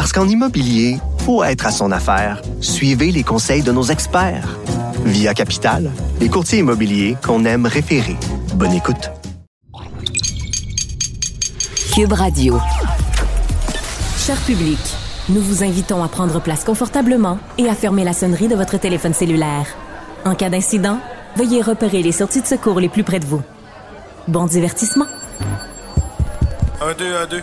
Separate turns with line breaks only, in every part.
Parce qu'en immobilier, faut être à son affaire. Suivez les conseils de nos experts. Via Capital, les courtiers immobiliers qu'on aime référer. Bonne écoute.
Cube Radio. Cher public, nous vous invitons à prendre place confortablement et à fermer la sonnerie de votre téléphone cellulaire. En cas d'incident, veuillez repérer les sorties de secours les plus près de vous. Bon divertissement.
Un, deux, un, deux.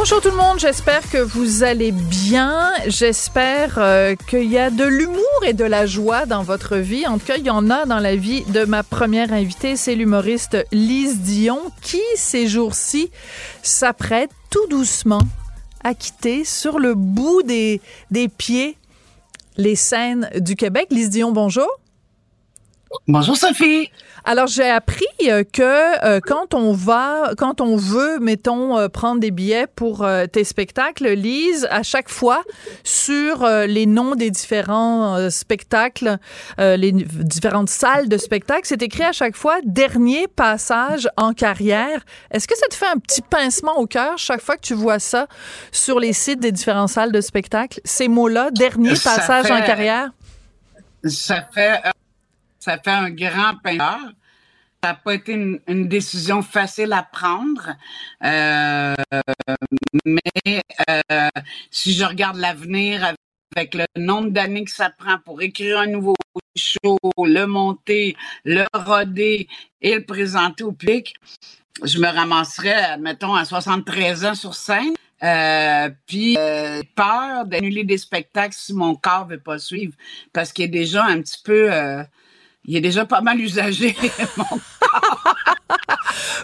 Bonjour tout le monde, j'espère que vous allez bien. J'espère euh, qu'il y a de l'humour et de la joie dans votre vie. En tout cas, il y en a dans la vie de ma première invitée, c'est l'humoriste Lise Dion, qui ces jours-ci s'apprête tout doucement à quitter sur le bout des, des pieds les scènes du Québec. Lise Dion, bonjour.
Bonjour Sophie.
Alors j'ai appris euh, que euh, quand on va, quand on veut, mettons, euh, prendre des billets pour tes spectacles, Lise, à chaque fois sur les noms des différents spectacles, les différentes salles de spectacle, c'est écrit à chaque fois dernier passage en carrière. Est-ce que ça te fait un petit pincement au cœur chaque fois que tu vois ça sur les sites des différentes salles de spectacle, ces mots-là, dernier passage en carrière?
Ça fait ça fait un grand peintre. Ça n'a pas été une, décision facile à prendre, euh, mais euh, si je regarde l'avenir avec le nombre d'années que ça prend pour écrire un nouveau show, le monter, le roder et le présenter au public, je me ramasserais, mettons, à 73 ans sur scène. Euh, puis peur d'annuler des spectacles si mon corps veut pas suivre parce qu'il est déjà un petit peu il est déjà pas mal usagé, mon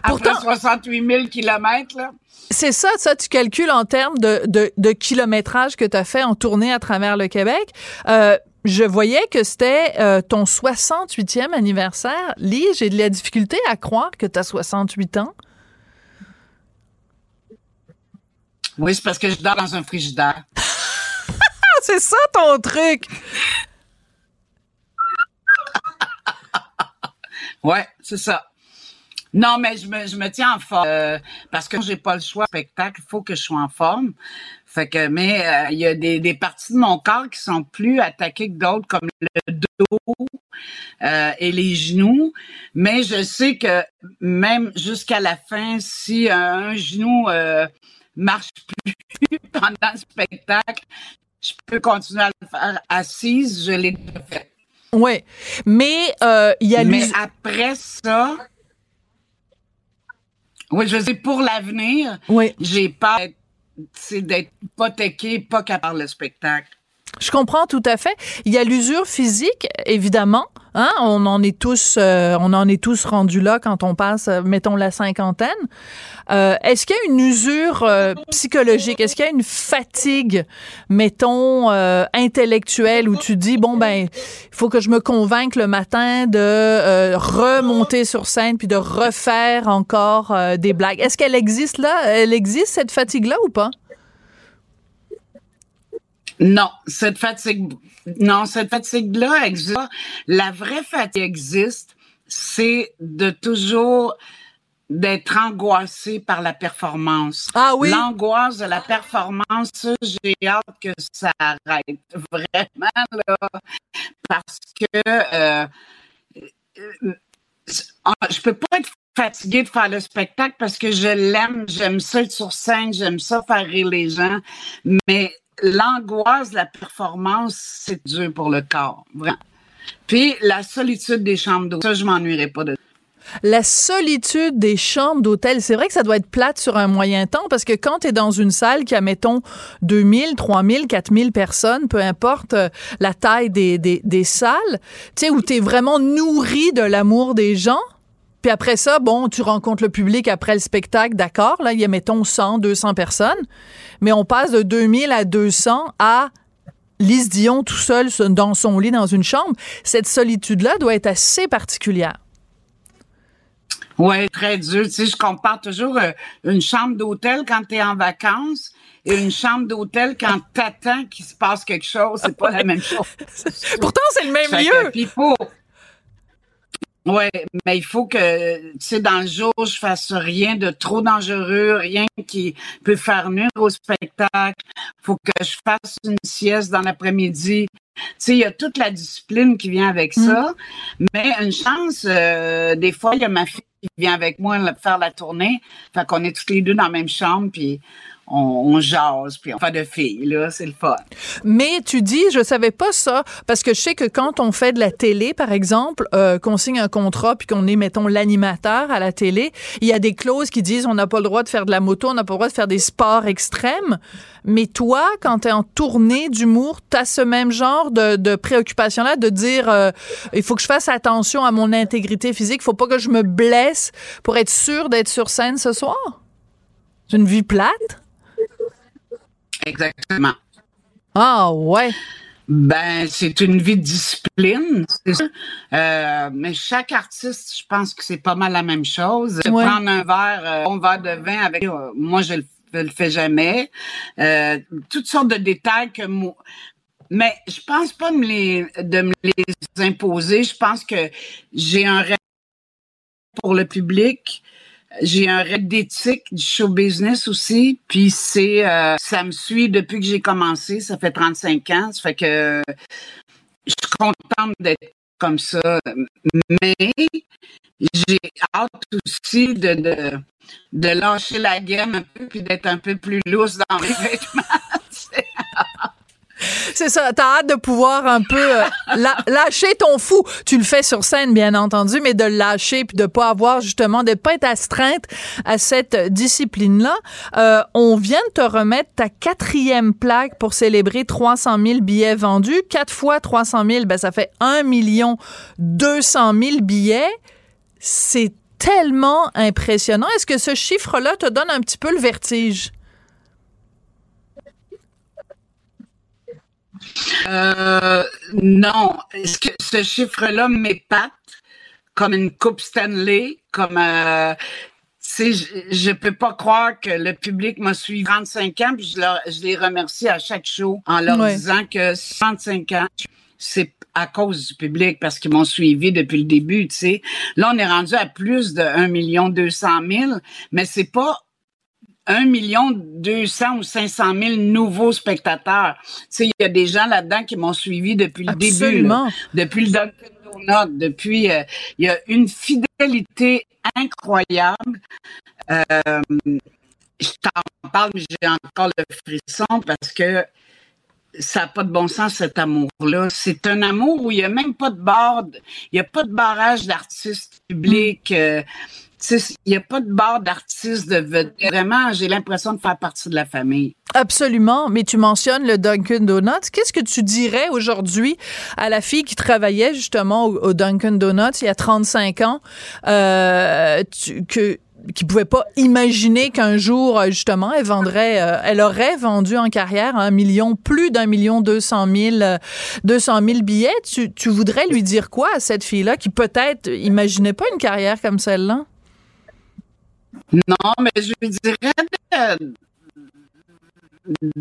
Après 68 000 kilomètres, là.
C'est ça, ça, tu calcules en termes de, de, kilométrage que tu as fait en tournée à travers le Québec. Euh, je voyais que c'était euh, ton 68e anniversaire. Lise, j'ai de la difficulté à croire que tu as 68 ans.
Oui, c'est parce que je dors dans un frigidaire.
c'est ça ton truc.
Ouais, c'est ça. Non, mais je me, je me tiens en forme euh, parce que j'ai pas le choix. Spectacle, il faut que je sois en forme. Fait que, mais euh, il y a des, des parties de mon corps qui sont plus attaquées que d'autres, comme le dos euh, et les genoux. Mais je sais que même jusqu'à la fin, si un genou marche plus pendant le spectacle, je peux continuer à le faire assise. Je l'ai fait.
Oui, mais euh, il y a
Mais après ça, oui, je sais pour l'avenir, oui. j'ai peur d'être hypothéqué, pas capable le spectacle.
Je comprends tout à fait. Il y a l'usure physique, évidemment. Hein? On en est tous, euh, on en est tous rendus là quand on passe, euh, mettons la cinquantaine. Euh, est-ce qu'il y a une usure psychologique? Est-ce qu'il y a une fatigue, mettons intellectuelle, où tu dis bon ben, il faut que je me convainque le matin de remonter sur scène puis de refaire encore des blagues. Est-ce qu'elle existe là? Elle existe cette fatigue là ou pas?
Non, cette fatigue, non, cette fatigue-là existe. La vraie fatigue existe, c'est de toujours d'être angoissé par la performance.
Ah oui?
L'angoisse de la performance, j'ai hâte que ça arrête vraiment là, parce que euh, euh, je peux pas être fatiguée de faire le spectacle parce que je l'aime, j'aime ça être sur scène, j'aime ça faire rire les gens, mais l'angoisse la performance, c'est dur pour le corps. Puis la solitude des chambres d'eau, ça, je m'ennuierai pas de
La solitude des chambres d'hôtel, c'est vrai que ça doit être plate sur un moyen temps parce que quand tu es dans une salle qui a, mettons, 2000, 3000, 4000 personnes, peu importe euh, la taille des, des, des salles, tu sais, où tu es vraiment nourri de l'amour des gens, puis après ça, bon, tu rencontres le public après le spectacle, d'accord, là, il y a, mettons, 100, 200 personnes, mais on passe de 2000 à 200 à Lise Dion tout seul dans son lit dans une chambre. Cette solitude-là doit être assez particulière.
Oui, très dur. Tu sais, je compare toujours euh, une chambre d'hôtel quand tu es en vacances et une chambre d'hôtel quand t'attends qu'il se passe quelque chose. C'est pas la même chose.
Pourtant, c'est le même lieu.
Oui, mais il faut que, tu sais, dans le jour, je fasse rien de trop dangereux, rien qui peut faire nuire au spectacle. faut que je fasse une sieste dans l'après-midi. Tu sais, il y a toute la discipline qui vient avec ça. Mm. Mais une chance, euh, des fois, il y a ma fille qui vient avec moi faire la tournée. Fait qu'on est toutes les deux dans la même chambre, puis on, jase, puis on fait de filles, là, c'est le fun.
Mais tu dis, je savais pas ça, parce que je sais que quand on fait de la télé, par exemple, euh, qu'on signe un contrat, puis qu'on est, mettons, l'animateur à la télé, il y a des clauses qui disent on n'a pas le droit de faire de la moto, on n'a pas le droit de faire des sports extrêmes. Mais toi, quand tu es en tournée d'humour, tu as ce même genre de, préoccupation-là, de dire euh, il faut que je fasse attention à mon intégrité physique, faut pas que je me blesse pour être sûr d'être sur scène ce soir? C'est une vie plate?
Exactement.
Ah ouais.
Ben, c'est une vie de discipline, c'est. Euh, mais chaque artiste, je pense que c'est pas mal la même chose. Prendre un verre, euh, un verre de vin avec, euh, moi, je le, le fais jamais. toutes sortes de détails que moi, mais je pense pas me les, de me les imposer. Je pense que j'ai un rêve pour le public j'ai un rêve d'éthique du show business aussi, puis c'est euh, ça me suit depuis que j'ai commencé, ça fait 35 ans, ça fait que je suis contente d'être comme ça, mais j'ai hâte aussi de, de, de lâcher la gamme un peu puis d'être un peu plus loose dans mes vêtements.
C'est ça. T'as hâte de pouvoir un peu euh, lâcher ton fou. Tu le fais sur scène, bien entendu, mais de le lâcher puis de pas avoir justement, de pas être astreinte à cette discipline-là. Euh, on vient de te remettre ta quatrième plaque pour célébrer 300 000 billets vendus. Quatre fois 300 000, ben ça fait 1 million 200 000 billets. C'est tellement impressionnant. Est-ce que ce chiffre-là te donne un petit peu le vertige?
Euh, non. Est-ce que ce chiffre-là m'épate comme une coupe Stanley, comme euh, je, je peux pas croire que le public m'a suivi 35 ans, puis je, je les remercie à chaque show en leur disant que 35 ans, c'est à cause du public parce qu'ils m'ont suivi depuis le début, tu sais. Là, on est rendu à plus de 1 million 200 000, mais c'est pas 1 million 200 ou 500 000 nouveaux spectateurs. Tu sais, il y a des gens là-dedans qui m'ont suivi depuis le début. depuis le Dunkin' Donut, depuis... Euh, il y a une fidélité incroyable. Euh, je t'en parle, mais j'ai encore le frisson parce que ça n'a pas de bon sens, cet amour-là. C'est un amour où il n'y a même pas de barre, il n'y a pas de barrage d'artistes publics. Euh, il n'y a pas de barre d'artistes de Vraiment, j'ai l'impression de faire partie de la famille.
Absolument, mais tu mentionnes le Dunkin' Donuts. Qu'est-ce que tu dirais aujourd'hui à la fille qui travaillait justement au, Dunkin' Donuts il y a 35 ans, euh, que qui pouvait pas imaginer qu'un jour justement elle vendrait euh, elle aurait vendu en carrière un million plus d'un million deux cent mille deux cent mille billets? Tu, tu voudrais lui dire quoi à cette fille là qui peut-être imaginait pas une carrière comme celle-là?
Non, mais je lui dirais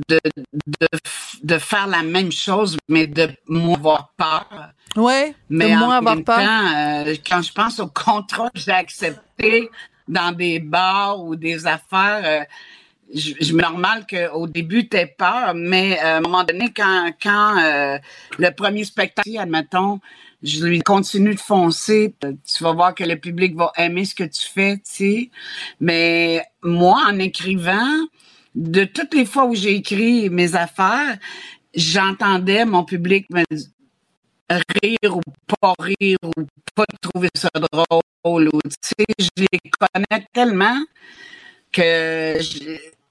de, de, faire la même chose, mais de moins avoir peur.
Oui,
mais de moins avoir peur. Euh, quand je pense au contrat que j'ai accepté dans des bars ou des affaires, euh, je, me normal qu'au début, tu peur, mais euh, à un moment donné, quand, quand le premier spectacle, admettons, je lui continue de foncer. Tu vas voir que le public va aimer ce que tu fais, tu sais. Mais moi, en écrivant, de toutes les fois où j'ai écrit mes affaires, j'entendais mon public me rire ou pas rire ou pas trouver ça drôle tu sais, je les connais tellement que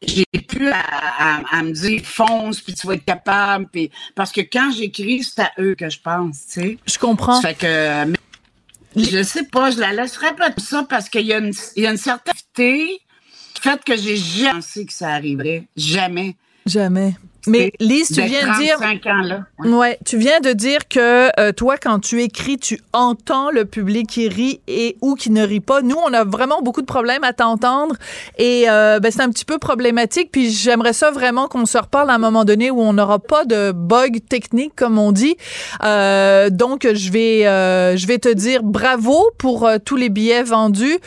j'ai plus à, me dire fonce puis tu vas être capable puis parce que quand j'écris c'est à eux que je pense tu sais.
Je comprends.
Fait que mais, je sais pas je la laisserai pas ça parce qu'il y a une il y a une certaine fait que j'ai jamais pensé que ça arriverait. Jamais.
Jamais mais Lise, tu viens de dire, ouais. tu viens de dire que euh, toi, quand tu écris, tu entends le public qui rit et ou qui ne rit pas. Nous, on a vraiment beaucoup de problèmes à t'entendre et euh, ben, c'est un petit peu problématique. Puis j'aimerais ça vraiment qu'on se reparle à un moment donné où on n'aura pas de bug technique comme on dit. Euh, donc je vais, euh, je vais te dire bravo pour euh, tous les billets vendus,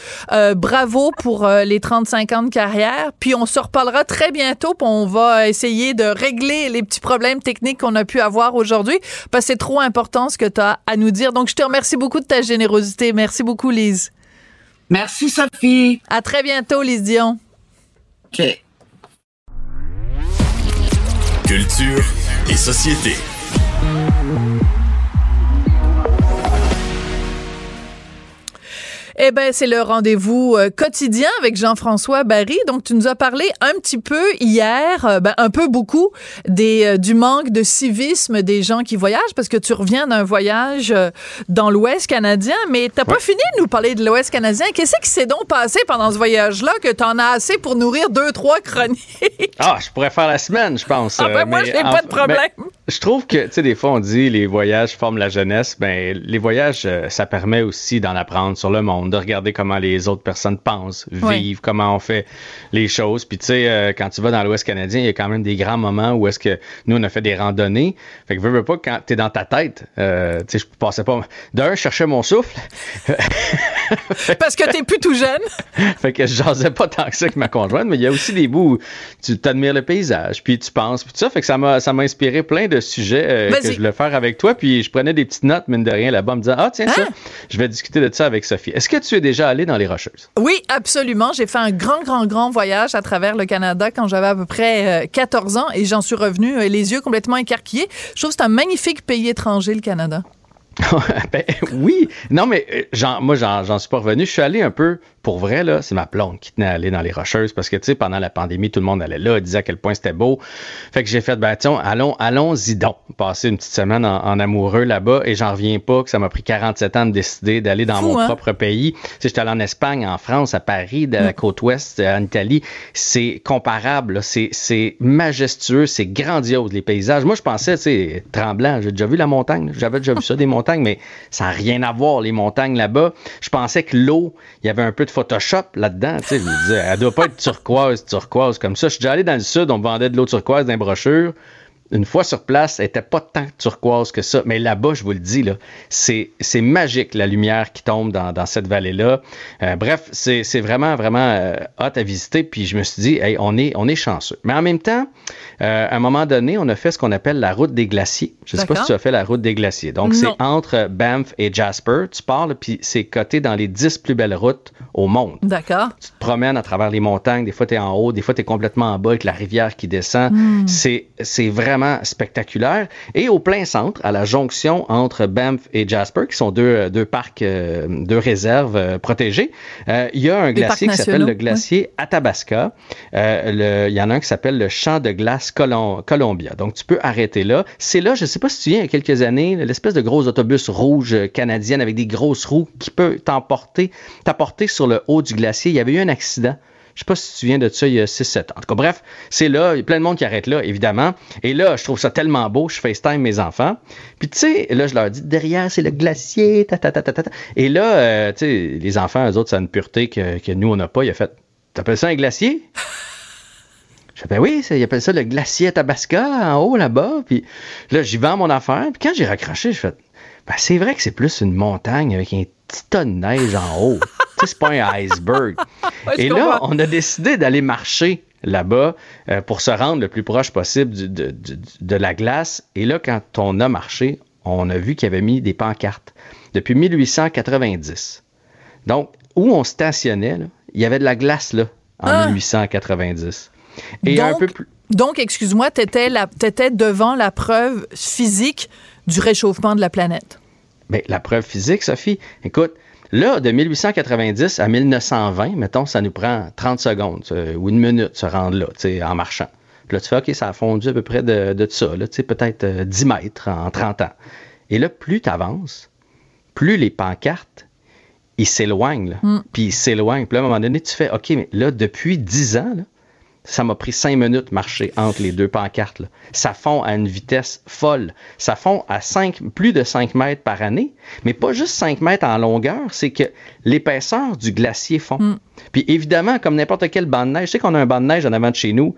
bravo pour les 35 ans de carrière. Puis on se reparlera très bientôt. Puis on va essayer de régler les petits problèmes techniques qu'on a pu avoir aujourd'hui parce que c'est trop important ce que tu as à nous dire. Donc, je te remercie beaucoup de ta générosité. Merci beaucoup, Lise.
Merci, Sophie.
À très bientôt, Lise Dion.
OK.
Culture et société.
Eh ben, c'est le rendez-vous euh, quotidien avec Jean-François Barry. Donc, tu nous as parlé un petit peu hier, euh, ben, un peu beaucoup, des, euh, du manque de civisme des gens qui voyagent, parce que tu reviens d'un voyage dans l'Ouest canadien, mais t'as pas fini de nous parler de l'Ouest canadien. Qu'est-ce qui s'est donc passé pendant ce voyage-là que t'en as assez pour nourrir deux, trois chroniques?
Ah, je pourrais faire la semaine, je pense.
Ah ben, moi, j'ai pas de problème.
je trouve que, tu sais, des fois, on dit les voyages forment la jeunesse. Ben, les voyages, ça permet aussi d'en apprendre sur le monde de regarder comment les autres personnes pensent, vivent, comment on fait les choses. Puis tu sais, euh, quand tu vas dans l'Ouest canadien, il y a quand même des grands moments où est-ce que nous, on a fait des randonnées. Fait que veux, veux pas, quand t'es dans ta tête, euh, tu sais, je passais pas... D'un, je cherchais mon souffle.
Parce que t'es plus tout jeune.
fait que je jasais pas tant que ça avec ma conjointe, mais il y a aussi des bouts où tu t'admires le paysage, puis tu penses, puis tout ça. Fait que ça m'a, ça m'a inspiré plein de sujets euh, que je voulais faire avec toi. Puis je prenais des petites notes, mine de rien, là-bas, en me disant, ah tiens, ça, hein? je vais discuter de ça avec Sophie. Est-ce que tu es déjà allé dans les Rocheuses?
Oui, absolument. J'ai fait un grand, grand, grand voyage à travers le Canada quand j'avais à peu près 14 euh, ans et j'en suis revenu euh, les yeux complètement écarquillés. Je trouve que c'est un magnifique pays étranger, le Canada.
ben, oui, non, mais euh, moi, j'en suis pas revenu. Je suis allé un peu pour vrai, là, c'est ma blonde qui tenait à aller dans les Rocheuses parce que, tu sais, pendant la pandémie, tout le monde allait là, disait à quel point c'était beau. Fait que j'ai fait, ben, tiens, allons, allons-y donc. Passer une petite semaine en, amoureux là-bas et j'en reviens pas que ça m'a pris 47 ans de décider d'aller dans mon hein? propre pays. Tu sais, j'étais allé en Espagne, en France, à Paris, de la mm. côte ouest, en Italie. C'est comparable, c'est majestueux, c'est grandiose, les paysages. Moi, je pensais, tu sais, tremblant, j'ai déjà vu la montagne, j'avais déjà vu ça, des montagnes, mais ça n'a rien à voir, les montagnes là-bas. Je pensais que l'eau, il y avait un peu de Photoshop là-dedans. Tu sais, je me disais, elle doit pas être turquoise, turquoise comme ça. Je suis déjà allé dans le sud, on vendait de l'eau turquoise dans les brochures une fois sur place, elle était pas tant turquoise que ça. Mais là-bas, je vous le dis, là, c'est, c'est magique la lumière qui tombe dans, dans cette vallée-là. Euh, bref, c'est, c'est vraiment, vraiment euh, hot à visiter. Puis je me suis dit, hey, on est, on est chanceux. Mais en même temps, euh, à un moment donné, on a fait ce qu'on appelle la route des glaciers. Je sais pas si tu as fait la route des glaciers. Donc, c'est entre Banff et Jasper. Tu parles, puis c'est coté dans les 10 plus belles routes au monde.
D'accord.
Tu te promènes à travers les montagnes. Des fois, tu es en haut. Des fois, tu es complètement en bas avec la rivière qui descend. Hmm. C'est, c'est vraiment spectaculaire. Et au plein centre, à la jonction entre Banff et Jasper, qui sont deux, euh, deux parcs, euh, deux réserves euh, protégées, il y a un glacier qui s'appelle le glacier Athabasca. il y en a un qui s'appelle le champ de glace Columbia. Donc, tu peux arrêter là. C'est là, je ne sais pas si tu viens il y a quelques années, l'espèce de gros autobus rouge canadien avec des grosses roues qui peut t'emporter, t'apporter sur le haut du glacier. Il y avait eu un accident je sais pas si tu te souviens de ça il y a 6-7 ans. En tout cas, bref, c'est là. Il y a plein de monde qui arrête là, évidemment. Et là, je trouve ça tellement beau. Je FaceTime mes enfants. Puis, tu sais, là, je leur dis, derrière, c'est le glacier. Ta, ta, ta, ta, ta. Et là, euh, tu sais, les enfants, eux autres, ça a une pureté que, que nous, on n'a pas. Il a fait, t'appelles ça un glacier? Je fais, ben oui, ils appellent ça le glacier Tabasca, en haut, là-bas. Puis là, j'y vends mon affaire. Puis quand j'ai raccroché, je fais, ben c'est vrai que c'est plus une montagne avec un petit tas de neige en haut c'est pas un iceberg. Et là, on a décidé d'aller marcher là-bas euh, pour se rendre le plus proche possible de, la glace. Et là, quand on a marché, on a vu qu'il y avait mis des pancartes depuis 1890. Donc, où on stationnait, il y avait de la glace là en 1890.
Ah! Et un peu plus. Donc, excuse-moi, tu étais, devant la preuve physique du réchauffement de la planète.
Bien, la preuve physique, Sophie, écoute, là, de 1890 à 1920, mettons, ça nous prend 30 secondes ou une minute se rendre là, en marchant. Puis là, tu fais, OK, ça a fondu à peu près de, de ça, peut-être 10 euh, mètres en 30 ans. Et là, plus tu avances, plus les pancartes, ils s'éloignent, mm. puis ils s'éloignent. Puis là, à un moment donné, tu fais, OK, mais là, depuis 10 ans, ça m'a pris cinq minutes marcher entre les deux pancartes. Ça fond à une vitesse folle. Ça fond à 5, plus de 5 mètres par année, mais pas juste 5 mètres en longueur, c'est que l'épaisseur du glacier fond. Mm. Puis évidemment, comme n'importe quel banc de neige, je sais qu'on a un banc de neige en avant de chez nous,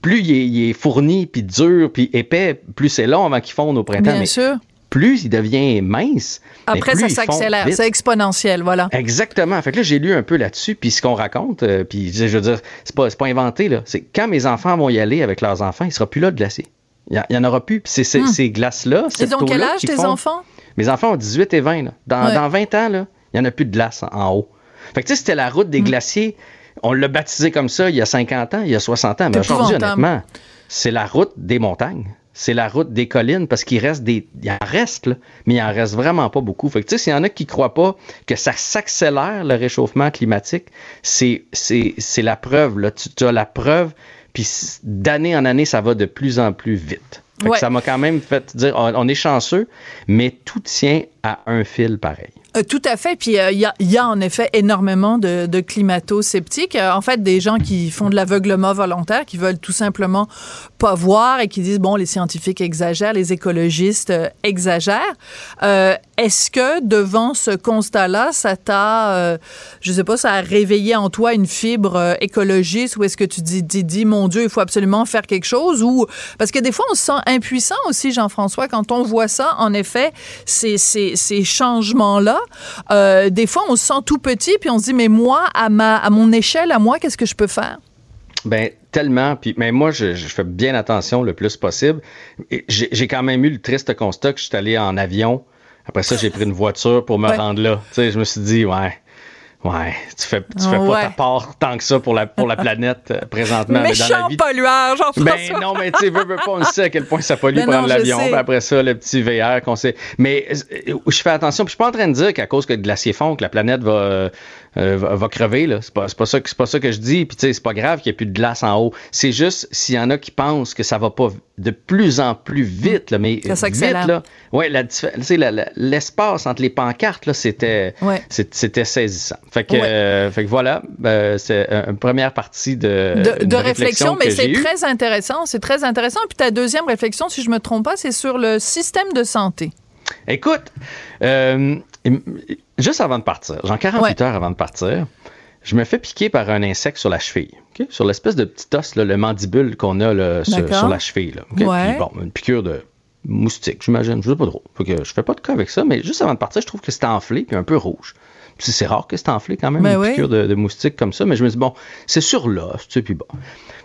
plus il est, fourni, puis dur, puis épais, plus c'est long avant qu'il fonde au printemps.
Bien sûr
plus il devient mince.
Après, ça s'accélère, c'est exponentiel, voilà.
Exactement. Fait que là, j'ai lu un peu là-dessus, puis ce qu'on raconte, euh, puis je veux dire, c'est pas, pas inventé, là. C'est quand mes enfants vont y aller avec leurs enfants, il sera plus là de glacier. Il n'y en aura plus. Puis c'est, hmm. ces glaces-là,
Ils ont quel âge, tes enfants?
Mes enfants ont 18 et 20. Là. Dans, dans 20 ans, il n'y en a plus de glace en, haut. Fait que tu sais, c'était la route des hmm. glaciers. On l'a baptisé comme ça il y a 50 ans, il y a 60 ans. Mais aujourd'hui, honnêtement, c'est la route des montagnes c'est la route des collines parce qu'il reste des. Il en reste, là, mais il en reste vraiment pas beaucoup. Fait que, tu sais, s'il y en a qui croient pas que ça s'accélère le réchauffement climatique, c'est, c'est, c'est la preuve, là. Tu, as la preuve, puis d'année en année, ça va de plus en plus vite. ça m'a quand même fait dire, on est chanceux, mais tout tient à un fil pareil.
Euh, tout à fait. Puis euh, il y, a, en effet énormément de, de climato-sceptiques. Euh, en fait, des gens qui font de l'aveuglement volontaire, qui veulent tout simplement pas voir et qui disent bon, les scientifiques exagèrent, les écologistes exagèrent. Est-ce que devant ce constat-là, ça t'a, je sais pas, ça a réveillé en toi une fibre écologiste ou est-ce que tu dis, dis, dis, mon Dieu, il faut absolument faire quelque chose ou parce que des fois on se sent impuissant aussi, Jean-François, quand on voit ça. En effet, ces, ces, ces changements-là euh, des fois, on se sent tout petit, puis on se dit, mais moi, à, ma, à mon échelle, à moi, qu'est-ce que je peux faire?
Ben tellement. Puis, mais moi, je, fais bien attention le plus possible. J'ai quand même eu le triste constat que je suis allé en avion. Après ça, j'ai pris une voiture pour me rendre là. Tu sais, je me suis dit, ouais, Ouais, tu fais, tu fais pas ta part tant que ça pour la, pour la planète euh, présentement.
Méchant mais dans la vie... pollueur, Jean-François.
Ben non, mais tu sais, veux, veux pas, on sait à quel point ça pollue ben prendre l'avion. après ça, le petit VR qu'on sait. Mais euh, je fais attention. Puis je suis pas en train de dire qu'à cause que le glacier fond, que la planète va, euh, euh, va, crever. Là. C'est, pas, pas, ça, c'est pas ça que je dis. Puis, tu sais, c'est pas grave qu'il n'y ait plus de glace en haut. C'est juste s'il y en a qui pensent que ça va pas de plus en plus vite, là, mais
ça
vite, là. Ouais, la, l'espace entre les pancartes, là, c'était, c'était saisissant. Fait que, euh, fait que voilà, ben, c'est une première partie de,
de, réflexion, mais c'est très intéressant. C'est très intéressant. Puis ta deuxième réflexion, si je me trompe pas, c'est sur le système de santé.
Écoute, euh, juste avant de partir, genre 48 heures avant de partir, je me fais piquer par un insecte sur la cheville, sur l'espèce de petit os, le mandibule qu'on a sur, la cheville. bon, une piqûre de moustique, j'imagine, je sais pas trop. Fait que je fais pas de cas avec ça, mais juste avant de partir, je trouve que c'est enflé puis un peu rouge. C'est rare que c'est enflé quand même, ben une piqûre de, moustique comme ça, mais je me dis, bon, c'est sur l'os, tu sais, puis bon.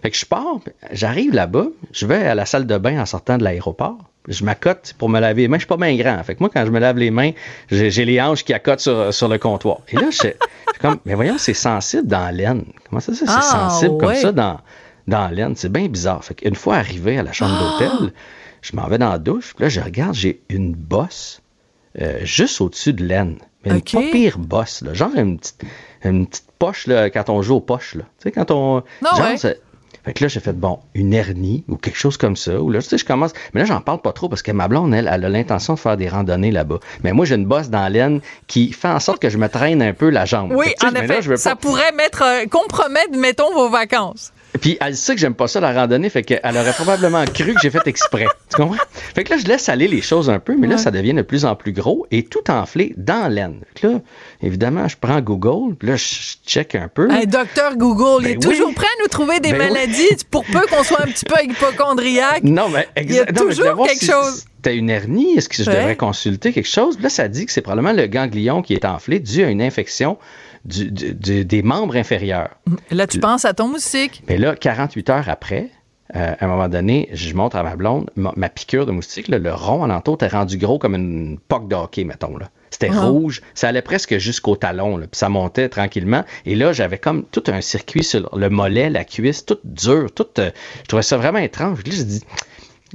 Fait que je pars, j'arrive là-bas, je vais à la salle de bain en sortant de l'aéroport, je m'accote pour me laver les mains. Je suis pas bien grand. Fait que moi, quand je me lave les mains, j'ai les hanches qui accotent sur, sur le comptoir. Et là, je suis comme, mais voyons, c'est sensible dans l'aine. Comment ça, c'est ah, sensible comme ça dans, dans l'aine? C'est bien bizarre. Fait qu'une fois arrivé à la chambre ah! d'hôtel, je m'en vais dans la douche. Puis là, je regarde, j'ai une bosse euh, juste au-dessus de l'aine. Mais une pas pire bosse, là. Genre une petite, une petite poche là, quand on joue aux poches. Là. Tu sais, quand on.
Non, genre,
fait que là, j'ai fait, bon, une hernie ou quelque chose comme ça. Ou là, tu sais, je commence. Mais là, j'en parle pas trop parce que ma blonde, elle, elle a l'intention de faire des randonnées là-bas. Mais moi, j'ai une bosse dans l'aine qui fait en sorte que je me traîne un peu la jambe.
Oui, en effet. Ça pourrait mettre, euh, compromettre, mettons, vos vacances.
Puis elle sait que j'aime pas ça la randonnée, fait qu'elle aurait probablement cru que j'ai fait exprès. Tu comprends? Fait que là, je laisse aller les choses un peu, mais là, ça devient de plus en plus gros et tout enflé dans l'aine. Là, évidemment, je prends Google, puis là, je check un peu.
Un docteur Google, il est ben toujours prêt à nous trouver des ben maladies pour peu qu'on soit un petit peu hypochondriaque.
Non, mais exactement.
Il y a toujours quelque chose.
T'as une hernie, est-ce que je devrais consulter quelque chose? Puis là, ça dit que c'est probablement le ganglion qui est enflé dû à une infection des membres inférieurs.
Là, tu penses à ton moustique?
Mais là, 48 heures après, euh, à un moment donné, je montre à ma blonde ma, piqûre de moustique, le rond en entour est rendu gros comme une poque de hockey, mettons. Là. C'était
Ah.
rouge. Ça allait presque jusqu'au talon. Là, puis ça montait tranquillement. Et là, j'avais comme tout un circuit sur le mollet, la cuisse, tout dur. Tout, euh, je trouvais ça vraiment étrange. Là, j'ai dit,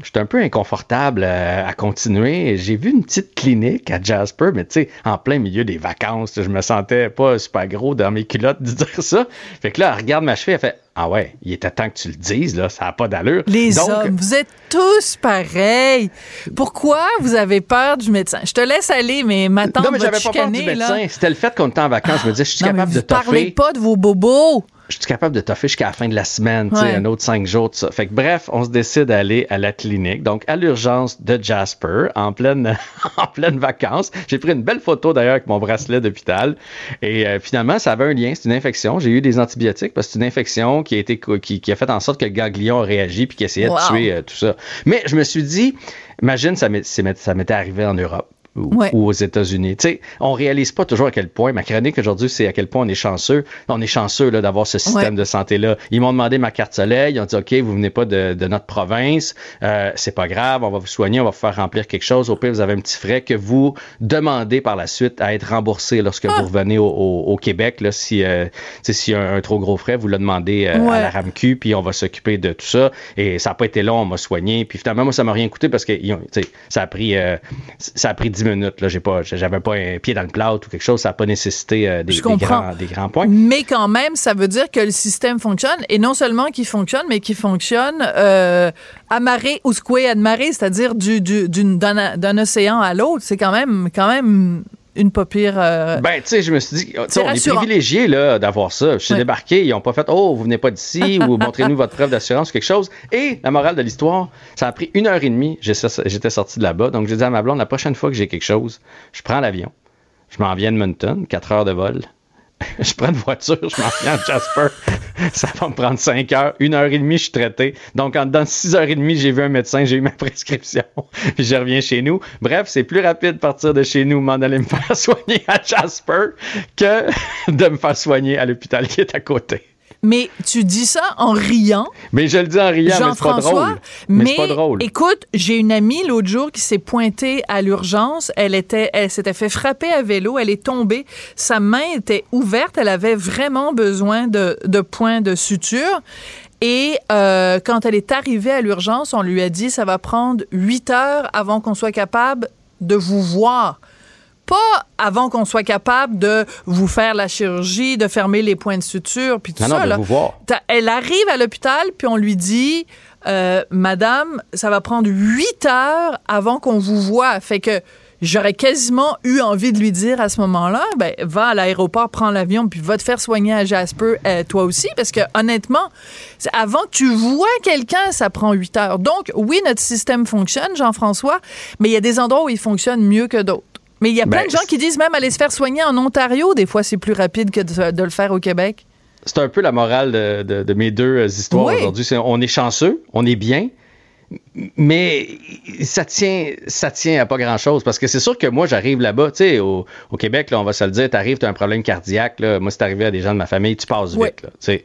J'étais un peu inconfortable euh, à continuer. J'ai vu une petite clinique à Jasper, mais tu sais, en plein milieu des vacances, je me sentais pas super gros dans mes culottes de dire ça. Fait que là, elle regarde ma cheville, elle fait Ah ouais, il était temps que tu le dises, là, ça n'a pas d'allure.
Les
Donc,
hommes, vous êtes tous pareils. Pourquoi vous avez peur du médecin? Je te laisse aller, mais ma tante
Non, mais j'avais pas peur du médecin. C'était le fait qu'on était en vacances. Je me disais, je suis capable
vous
de toffer.
parlez pas de vos bobos.
Je suis capable de toffer jusqu'à la fin de la semaine, tu sais,
Ouais.
un autre cinq jours, tout ça. Fait que bref, on se décide d'aller à la clinique, donc à l'urgence de Jasper, en pleine, en pleine vacances. J'ai pris une belle photo d'ailleurs avec mon bracelet d'hôpital. Et euh, finalement, ça avait un lien, c'est une infection. J'ai eu des antibiotiques parce que c'est une infection qui a été qui, qui a fait en sorte que le ganglion a réagi puis qui essayait
Wow.
de tuer euh, tout ça. Mais je me suis dit, imagine ça m'est- c'est- ça m'était arrivé en Europe ou,
Ouais.
ou aux États-Unis. Tu sais, on réalise pas toujours à quel point, ma chronique aujourd'hui, c'est à quel point on est chanceux. On est chanceux là, d'avoir ce système
Ouais.
de santé-là. Ils m'ont demandé ma carte soleil, ils ont dit, OK, vous venez pas de, de notre province, euh, c'est pas grave, on va vous soigner, on va vous faire remplir quelque chose. Au pire, vous avez un petit frais que vous demandez par la suite à être remboursé lorsque
Ah.
vous revenez au, au- au Québec. Là, si euh, tu sais, s'il y a un, un trop gros frais, vous le demandez euh,
Ouais.
à la RAMQ, puis on va s'occuper de tout ça. Et ça n'a pas été long, on m'a soigné. Puis finalement, moi, ça m'a rien coûté parce que ça a pris euh, ça a pris 10 minutes. Là, j'ai pas, j'avais pas un pied dans le plâtre ou quelque chose. Ça n'a pas nécessité euh, des, grands, des grands points.
Mais quand même, ça veut dire que le système fonctionne, et non seulement qu'il fonctionne, mais qu'il fonctionne euh, à marée ou à marée, c'est-à-dire du, du- d'une- d'un, d'un océan à l'autre. C'est quand même, quand même une pas pire. euh,
Ben, tu sais, je me suis dit, on est privilégié d'avoir ça. Je suis
Ouais.
débarqué, ils n'ont pas fait, oh, vous venez pas d'ici ou montrez-nous votre preuve d'assurance ou quelque chose. Et la morale de l'histoire, ça a pris une heure et demie. J'étais sorti de là-bas. Donc, j'ai dit à ma blonde, la prochaine fois que j'ai quelque chose, je prends l'avion. Je m'en viens de Edmonton, 4 heures de vol. je prends une voiture, je m'en viens à Jasper. ça va me prendre 5 heures. Une heure et demie, je suis traité. Donc, en dedans de 6 heures et demie, j'ai vu un médecin, j'ai eu ma prescription. Puis je reviens chez nous. Bref, c'est plus rapide de partir de chez nous, m'en aller me faire soigner à Jasper que de me faire soigner à l'hôpital qui est à côté.
Mais tu dis ça en riant.
Mais je le dis en riant, mais c'est pas drôle.
Jean-François,
Mais, pas drôle.
écoute, j'ai une amie l'autre jour qui s'est pointée à l'urgence. Elle était, elle s'était fait frapper à vélo. Elle est tombée. Sa main était ouverte. Elle avait vraiment besoin de, de points de suture. Et euh, quand elle est arrivée à l'urgence, on lui a dit ça va prendre huit heures avant qu'on soit capable de vous voir pas avant qu'on soit capable de vous faire la chirurgie, de fermer les points de suture, puis tout
Non,
ça.
non, de
là.
vous voir.
T'as- Elle arrive à l'hôpital, puis on lui dit, euh, Madame, ça va prendre huit heures avant qu'on vous voit. Fait que j'aurais quasiment eu envie de lui dire à ce moment-là, ben, va à l'aéroport, prends l'avion, puis va te faire soigner à Jasper, euh, toi aussi, parce que honnêtement, avant que tu vois quelqu'un, ça prend huit heures. Donc, oui, notre système fonctionne, Jean-François, mais il y a des endroits où il fonctionne mieux que d'autres. Mais il y a plein
Ben,
de gens qui disent même aller se faire soigner en Ontario, des fois, c'est plus rapide que de, de le faire au Québec.
C'est un peu la morale de, de- de mes deux euh, histoires
Oui.
aujourd'hui. On est chanceux, on est bien, mais ça tient, ça tient à pas grand chose. Parce que c'est sûr que moi, j'arrive là-bas, tu sais, au, au Québec, là, on va se le dire, t'arrives, t'as un problème cardiaque, là. Moi, c'est arrivé à des gens de ma famille, tu passes vite, là, tu sais.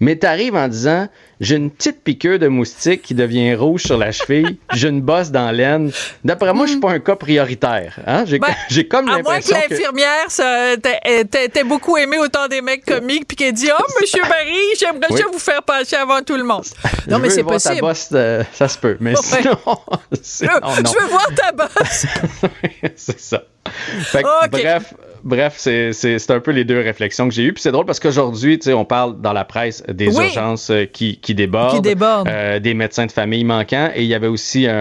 Mais t'arrives en disant, j'ai une petite piqûre de moustique qui devient rouge sur la cheville, j'ai une bosse dans l'aine. D'après moi, je suis pas un cas prioritaire. Hein? J'ai,
Ben,
j'ai comme
À moins que
que...
l'infirmière t'ait- euh, beaucoup aimé autant des mecs comiques puis qu'elle dit Oh, monsieur Barry, j'aimerais
Oui.
ça vous faire passer avant tout le monde. Non,
Je
mais
veux
c'est
voir ta
possible.
bosse, euh, ça se peut. Mais
Ouais.
sinon,
Je,
non.
je veux voir ta bosse.
c'est ça. Fait que,
Ok.
Bref, bref c'est, c'est, c'est un peu les deux réflexions que j'ai eues. Puis c'est drôle parce qu'aujourd'hui, on parle dans la presse des
Oui.
urgences euh, qui, qui débordent,
Qui débordent.
euh, des médecins de famille manquants. Et il y avait aussi un,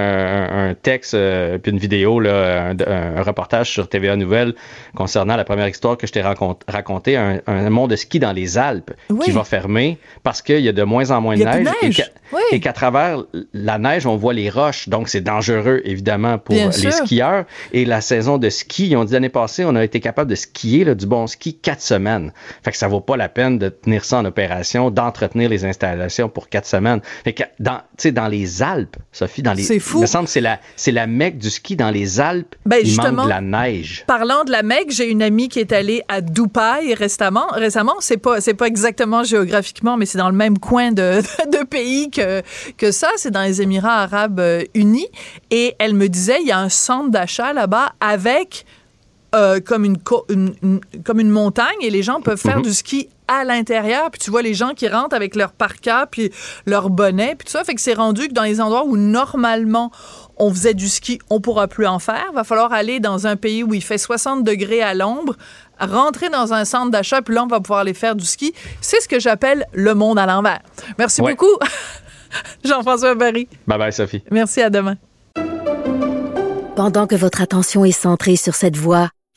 un- texte euh, puis une vidéo, là, un, un reportage sur TVA Nouvelles concernant la première histoire que je t'ai rancont- raconté, un, un mont de ski dans les Alpes
Oui.
qui va fermer parce qu'il y a de moins en moins de neige.
de neige.
Et, qu'à-
Oui.
travers la neige, on voit les roches. Donc, c'est dangereux, évidemment, pour
Bien
les
sûr.
skieurs. Et la saison de ski, ils ont dit l'année passée, on a été capable de skier là, du bon ski quatre semaines. Fait que ça vaut pas la peine de tenir ça en opération, d'entretenir les installations pour quatre semaines. Fait que dans, dans les Alpes, Sophie, dans les,
C'est fou.
Il me semble que c'est la, c'est la mecque du ski dans les Alpes.
Ben,
il manque de la neige.
Parlant de la Mecque, j'ai une amie qui est allée à Dubaï récemment. Récemment, c'est pas c'est pas exactement géographiquement, mais c'est dans le même coin de, de pays que que ça. C'est dans les Émirats Arabes euh, Unis. Et elle me disait, il y a un centre d'achat là-bas avec euh, comme une, comme une montagne et les gens peuvent faire mhm. du ski à l'intérieur. Puis tu vois les gens qui rentrent avec leur parka puis leur bonnet puis tout ça. Fait que c'est rendu que dans les endroits où normalement on faisait du ski, on pourra plus en faire. Va falloir aller dans un pays où il fait 60 degrés à l'ombre, rentrer dans un centre d'achat, puis là, on va pouvoir aller faire du ski. C'est ce que j'appelle le monde à l'envers. Merci beaucoup, Jean-François Barry.
Bye bye, Sophie.
Merci, à demain.
Pendant que votre attention est centrée sur cette voix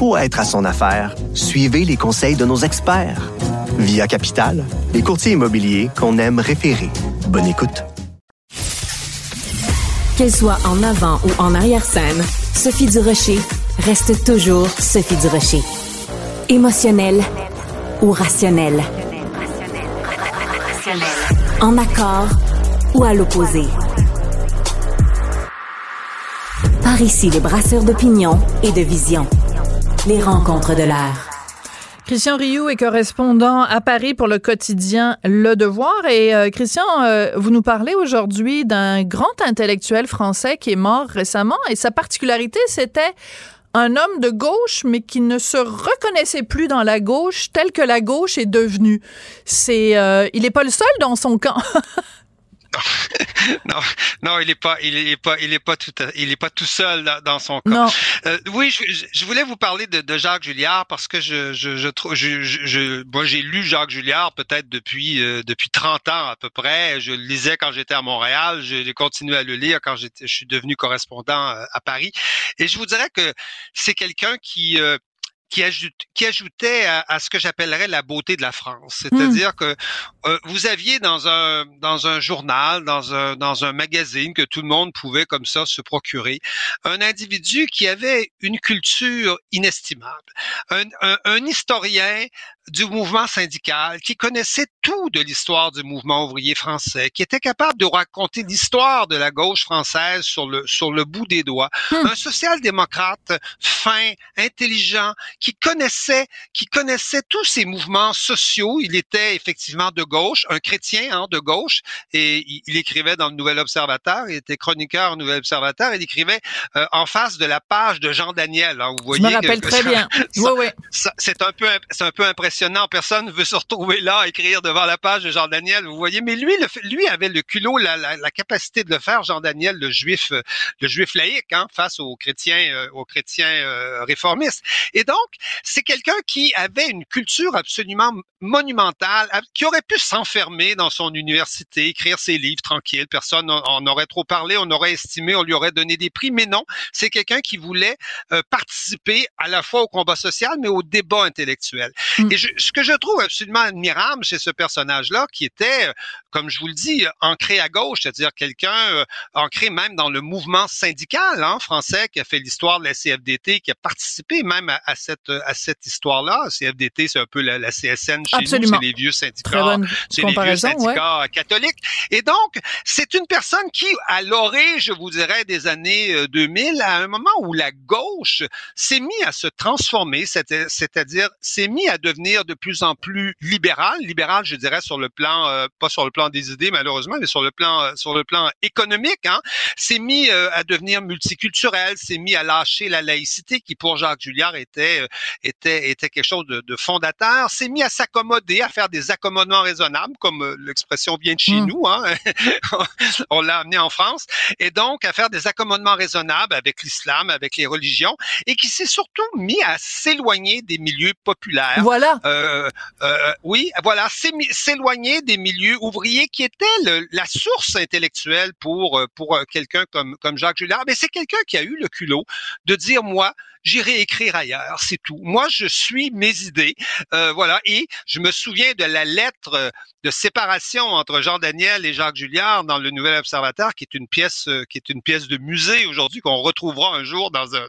pour être à son affaire, suivez les conseils de nos experts. Via Capital, les courtiers immobiliers qu'on aime référer. Bonne écoute.
Qu'elle soit en avant ou en arrière-scène, Sophie Durocher reste toujours Sophie Durocher. Émotionnelle ou rationnelle? En accord ou à l'opposé? Par ici, les brasseurs d'opinion et de vision. Les rencontres de l'air.
Christian Rioux est correspondant à Paris pour le quotidien Le Devoir. Et euh, Christian, euh, vous nous parlez aujourd'hui d'un grand intellectuel français qui est mort récemment. Et sa particularité, c'était un homme de gauche, mais qui ne se reconnaissait plus dans la gauche telle que la gauche est devenue. C'est, euh, il n'est pas le seul dans son camp.
non, non, il est pas, il est pas, il est pas tout, il est pas tout seul dans, son cas. Euh, oui, je, je, voulais vous parler de, de, Jacques Julliard parce que je, je, je, je, je moi j'ai lu Jacques Julliard peut-être depuis euh, depuis 30 ans à peu près. Je le lisais quand j'étais à Montréal, j'ai continué à le lire quand j'étais, je suis devenu correspondant euh, à Paris. Et je vous dirais que c'est quelqu'un qui qui, ajoute, qui ajoutait à, ce que j'appellerais la beauté de la France. Hmm. C'est-à-dire que euh, vous aviez dans un dans un journal, dans un dans un magazine que tout le monde pouvait comme ça se procurer, un individu qui avait une culture inestimable, un, un, un historien du mouvement syndical, qui connaissait tout de l'histoire du mouvement ouvrier français, qui était capable de raconter l'histoire de la gauche française sur le, sur le bout des doigts. Hmm. Un social-démocrate fin, intelligent, qui connaissait, qui connaissait tous ces mouvements sociaux. Il était effectivement de gauche, un chrétien hein, de gauche, et il, écrivait dans le Nouvel Observateur, il était chroniqueur au Nouvel Observateur, il écrivait euh, en face de la page de Jean Daniel. Hein, vous voyez,
Je me rappelle très bien. oui, oui.
C'est un peu, c'est un peu impressionnant Personne ne veut se retrouver là, écrire devant la page de Jean Daniel. Vous voyez, mais lui, lui avait le culot, la, la, capacité de le faire. Jean Daniel, le juif, le juif laïque, hein, face aux chrétiens, euh, aux chrétiens euh, réformistes. Et donc, c'est quelqu'un qui avait une culture absolument monumentale, qui aurait pu s'enfermer dans son université, écrire ses livres tranquille. Personne n'en aurait trop parlé, on aurait estimé, on lui aurait donné des prix. Mais non, c'est quelqu'un qui voulait euh, participer à la fois au combat social, mais au débat intellectuel. Mm. Et je, ce que je trouve absolument admirable chez ce personnage-là, qui était, euh, comme je vous le dis, ancré à gauche, c'est-à-dire quelqu'un euh, ancré même dans le mouvement syndical hein, français, qui a fait l'histoire de la CFDT, qui a participé même à, cette à cette histoire-là. CFDT, c'est un peu la, CSN chez nous, c'est les vieux syndicats, c'est les vieux syndicats catholiques. Et donc, c'est une personne qui, à l'orée, je vous dirais, des années 2000, euh, à un moment où la gauche s'est mis à se transformer, c'est-à-dire s'est mis à devenir de plus en plus libéral, libéral, je dirais sur le plan, euh, pas sur le plan des idées malheureusement, mais sur le plan, euh, sur le plan économique, hein, s'est mis euh, à devenir multiculturel, s'est mis à lâcher la laïcité qui pour Jacques Julliard était était était quelque chose de, de fondateur, s'est mis à s'accommoder, à faire des accommodements raisonnables, comme l'expression vient de chez mmh. nous, hein, on l'a amené en France, et donc à faire des accommodements raisonnables avec l'islam, avec les religions, et qui s'est surtout mis à s'éloigner des milieux populaires.
Voilà.
Euh, euh, oui, voilà, s'éloigner des milieux ouvriers qui étaient la source intellectuelle pour euh, pour quelqu'un comme comme Jacques Julliard. Mais c'est quelqu'un qui a eu le culot de dire moi, j'irai écrire ailleurs, c'est tout. Moi, je suis mes idées, euh, voilà. Et je me souviens de la lettre de séparation entre Jean Daniel et Jacques Julliard dans le Nouvel Observateur, qui est une pièce, euh, qui est une pièce de musée aujourd'hui qu'on retrouvera un jour dans un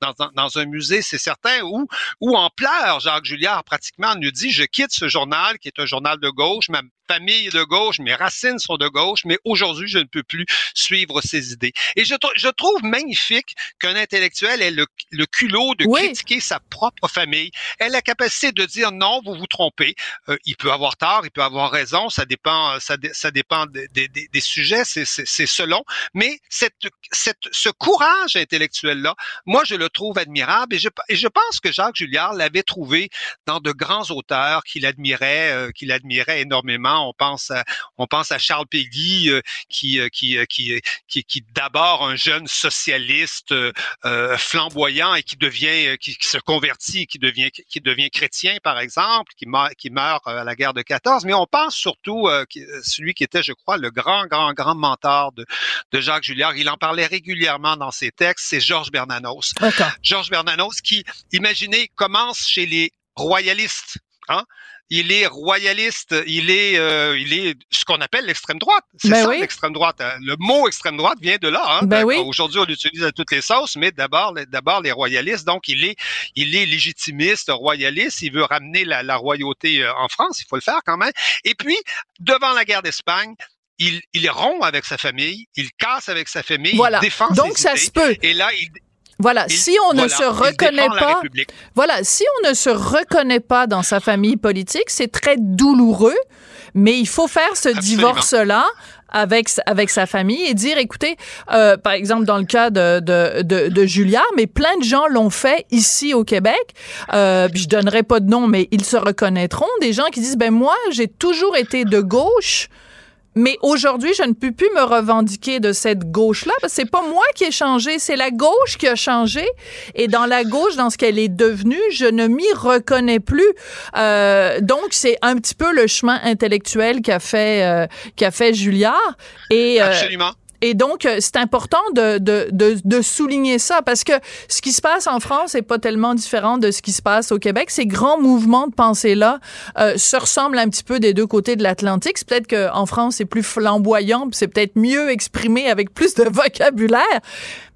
dans, dans, un musée, c'est certain. Où où en pleurs, Jacques Julliard pratiquement nous dit je quitte ce journal qui est un journal de gauche, famille est de gauche, mes racines sont de gauche, mais aujourd'hui je ne peux plus suivre ces idées. Et je, je trouve magnifique qu'un intellectuel ait le, le culot de critiquer sa propre famille, ait la capacité de dire non, vous vous trompez. Euh, il peut avoir tort, il peut avoir raison, ça dépend, ça, ça dépend des, des, des sujets, c'est selon. Mais cette, cette, ce courage intellectuel-là, moi, je le trouve admirable et je, et je pense que Jacques Julliard l'avait trouvé dans de grands auteurs qu'il admirait, euh, qu'il admirait énormément. On pense à, on pense à Charles Péguy, euh, qui, euh, qui, qui, qui, qui d'abord un jeune socialiste flamboyant et qui devient, qui, qui, se convertit, qui devient, qui devient chrétien, par exemple, qui meurt, qui meurt à la guerre de 14. Mais on pense surtout euh, celui qui était, je crois, le grand, grand, grand mentor de, de Jacques Julliard. Il en parlait régulièrement dans ses textes. C'est Georges Bernanos. Georges Bernanos qui, imaginez, commence chez les royalistes. Hein? Il est royaliste, il est, euh, il est ce qu'on appelle l'extrême droite. C'est ben ça l'extrême droite. Hein. Le mot extrême droite vient de là. Hein.
Ben oui.
Aujourd'hui, on l'utilise à toutes les sauces, mais d'abord, d'abord les royalistes. Donc, il est, il est légitimiste, royaliste. Il veut ramener la, la royauté euh, en France. Il faut le faire quand même. Et puis, devant la guerre d'Espagne, il, il rompt avec sa famille, il casse avec sa famille,
voilà.
il défend
Donc, ça se peut.
Et là, il,
voilà, si on ne se reconnaît pas, voilà, si on ne se reconnaît pas dans sa famille politique, c'est très douloureux, mais il faut faire ce divorce-là avec avec sa famille et dire écoutez euh, par exemple dans le cas de de, de, de Julia mais plein de gens l'ont fait ici au Québec. Euh, je donnerai pas de nom mais ils se reconnaîtront. Des gens qui disent ben moi j'ai toujours été de gauche mais aujourd'hui, je ne peux plus me revendiquer de cette gauche-là parce que c'est pas moi qui ai changé, c'est la gauche qui a changé. Et dans la gauche, dans ce qu'elle est devenue, je ne m'y reconnais plus. Euh, donc, c'est un petit peu le chemin intellectuel qu'a fait euh, qu'a fait Julliard. Et
euh, Absolument.
Et donc, euh, c'est important de, de, de, de, souligner ça parce que ce qui se passe en France n'est pas tellement différent de ce qui se passe au Québec. Ces grands mouvements de pensée-là euh, se ressemblent un petit peu des deux côtés de l'Atlantique. C'est peut-être qu'en France, c'est plus flamboyant, c'est peut-être mieux exprimé avec plus de vocabulaire.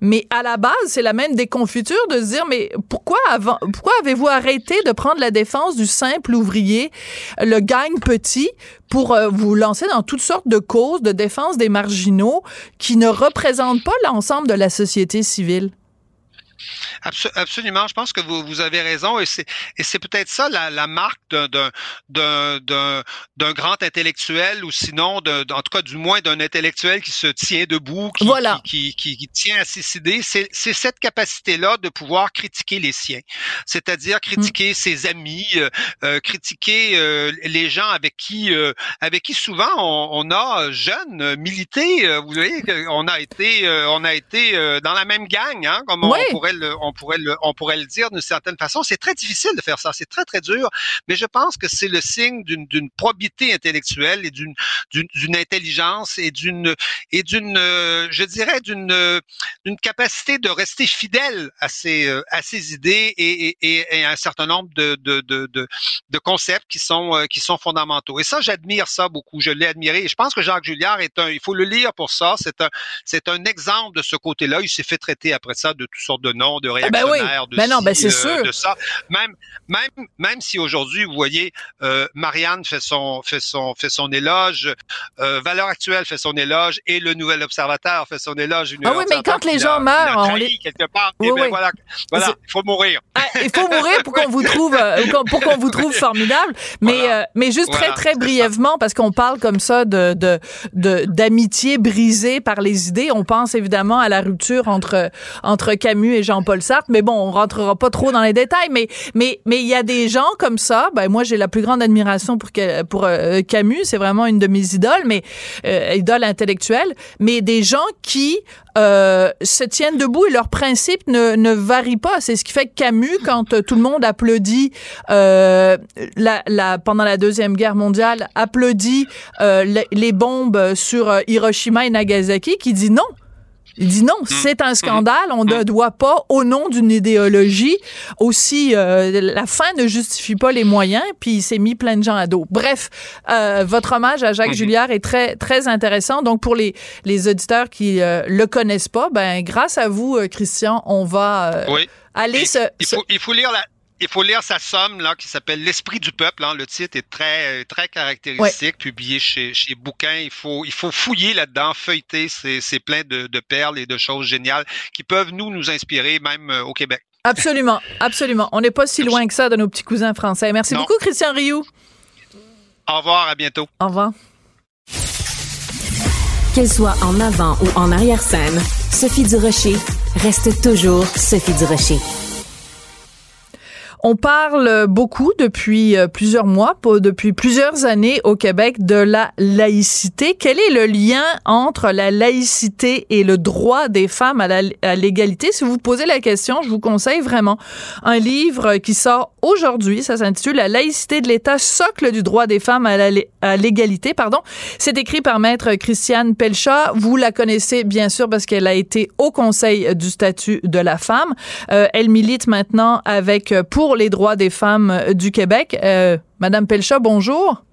Mais à la base, c'est la même déconfiture de se dire, mais pourquoi, pourquoi avez-vous arrêté de prendre la défense du simple ouvrier, le gagne petit, pour euh, vous lancer dans toutes sortes de causes de défense des marginaux qui ne représentent pas l'ensemble de la société civile?
Absolument. Je pense que vous, vous avez raison et c'est peut-être ça la, la marque d'un grand intellectuel ou sinon en tout cas du moins d'un intellectuel qui se tient debout, qui
voilà.
qui, qui, qui, tient à ses idées. C'est cette capacité là de pouvoir critiquer les siens, c'est-à-dire critiquer mm. ses amis, euh, euh, critiquer euh, les gens avec qui avec qui souvent on, on a jeunes milité. vous voyez, on a été on a été dans la même gang, hein, comme on pourrait on pourrait le, on pourrait le dire d'une certaine façon. C'est très difficile de faire ça, c'est très très dur, mais je pense que c'est le signe d'une probité intellectuelle et d'une d'une intelligence et d'une et d'une, euh, je dirais d'une d'une capacité de rester fidèle à ses euh, à ses idées et, et un certain nombre de de, de, concepts qui sont euh, qui sont fondamentaux. Et ça, j'admire ça beaucoup. Je l'ai admiré. Et je pense que Jacques Julliard est un, il faut le lire pour ça. C'est un c'est un exemple de ce côté-là. Il s'est fait traiter après ça de toutes sortes de noms, de
ah, ben oui.
de,
ben non, ben c'est
euh,
sûr.
de ça. Même, même, même si aujourd'hui, vous voyez, euh, Marianne fait son, fait son, fait son éloge, euh, Valeur Actuelle fait son éloge et le Nouvel Observateur fait son éloge.
Ah oui, mais quand les gens meurent, on les
quelque part. Oui, ben voilà, voilà, il faut mourir.
Ah, il faut mourir pour qu'on vous trouve, euh, pour qu'on vous trouve formidable. Mais, voilà. mais juste très, très brièvement, parce qu'on parle comme ça de, de, de d'amitié brisée par les idées. On pense évidemment à la rupture entre, entre Camus et Jean-Paul Sartre. Mais bon, on rentrera pas trop dans les détails. Mais, mais, mais il y a des gens comme ça. Ben, moi, j'ai la plus grande admiration pour, pour euh, Camus. C'est vraiment une de mes idoles, mais, euh, idoles intellectuelles. Mais des gens qui, euh, se tiennent debout et leurs principes ne, ne varient pas. C'est ce qui fait que Camus, quand euh, tout le monde applaudit euh, la, la, pendant la Deuxième Guerre mondiale, applaudit les, les, bombes sur Hiroshima et Nagasaki, qui dit non. Il dit non, c'est un scandale. On ne doit pas, au nom d'une idéologie, aussi euh, la fin ne justifie pas les moyens. Puis il s'est mis plein de gens à dos. Bref, euh, votre hommage à Jacques Julliard est très très intéressant. Donc pour les les auditeurs qui euh, le connaissent pas, ben grâce à vous, euh, Christian, on va
Oui.
aller
Il,
se,
il
se-
faut, il faut lire la. Il faut lire sa somme là qui s'appelle L'esprit du peuple. hein. Le titre est très très caractéristique, publié chez chez Bouquin. Il faut il faut fouiller là-dedans, feuilleter. C'est c'est plein de, de perles et de choses géniales qui peuvent nous nous inspirer même euh, au Québec.
Absolument, absolument. On n'est pas si loin que ça de nos petits cousins français. Merci
Non.
beaucoup, Christian Rioux.
Au revoir, à bientôt.
Au revoir.
Qu'elle soit en avant ou en arrière-scène, Sophie Durocher reste toujours Sophie Durocher.
On parle beaucoup depuis euh, plusieurs mois, depuis plusieurs années au Québec de la laïcité. Quel est le lien entre la laïcité et le droit des femmes à l'égalité? Si vous vous posez la question, je vous conseille vraiment un livre qui sort aujourd'hui. Ça s'intitule La laïcité de l'État, socle du droit des femmes à l'égalité. Pardon. C'est écrit par maître Christiane Pelchat. Vous la connaissez bien sûr parce qu'elle a été au Conseil du statut de la femme. Euh, elle milite maintenant avec euh, les droits des femmes euh, du Québec. Euh, Madame Pelchat, bonjour.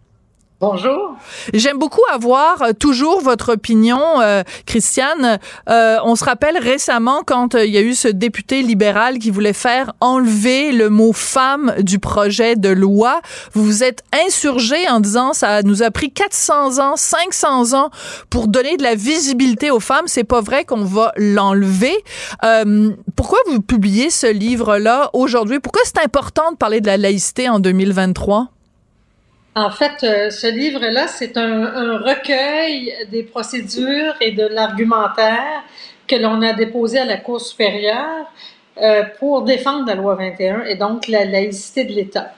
Bonjour.
J'aime beaucoup avoir euh, toujours votre opinion, euh, Christiane. Euh, on se rappelle récemment quand euh, il y a eu ce député libéral qui voulait faire enlever le mot femme du projet de loi. Vous vous êtes insurgé en disant ça nous a pris 400 ans, 500 ans pour donner de la visibilité aux femmes. C'est pas vrai qu'on va l'enlever. Euh, pourquoi vous publiez ce livre-là aujourd'hui? Pourquoi c'est important de parler de la laïcité en 2023?
En fait, euh, ce livre-là, c'est un, un recueil des procédures et de l'argumentaire que l'on a déposé à la Cour supérieure euh, pour défendre la loi 21 et donc la laïcité de l'État.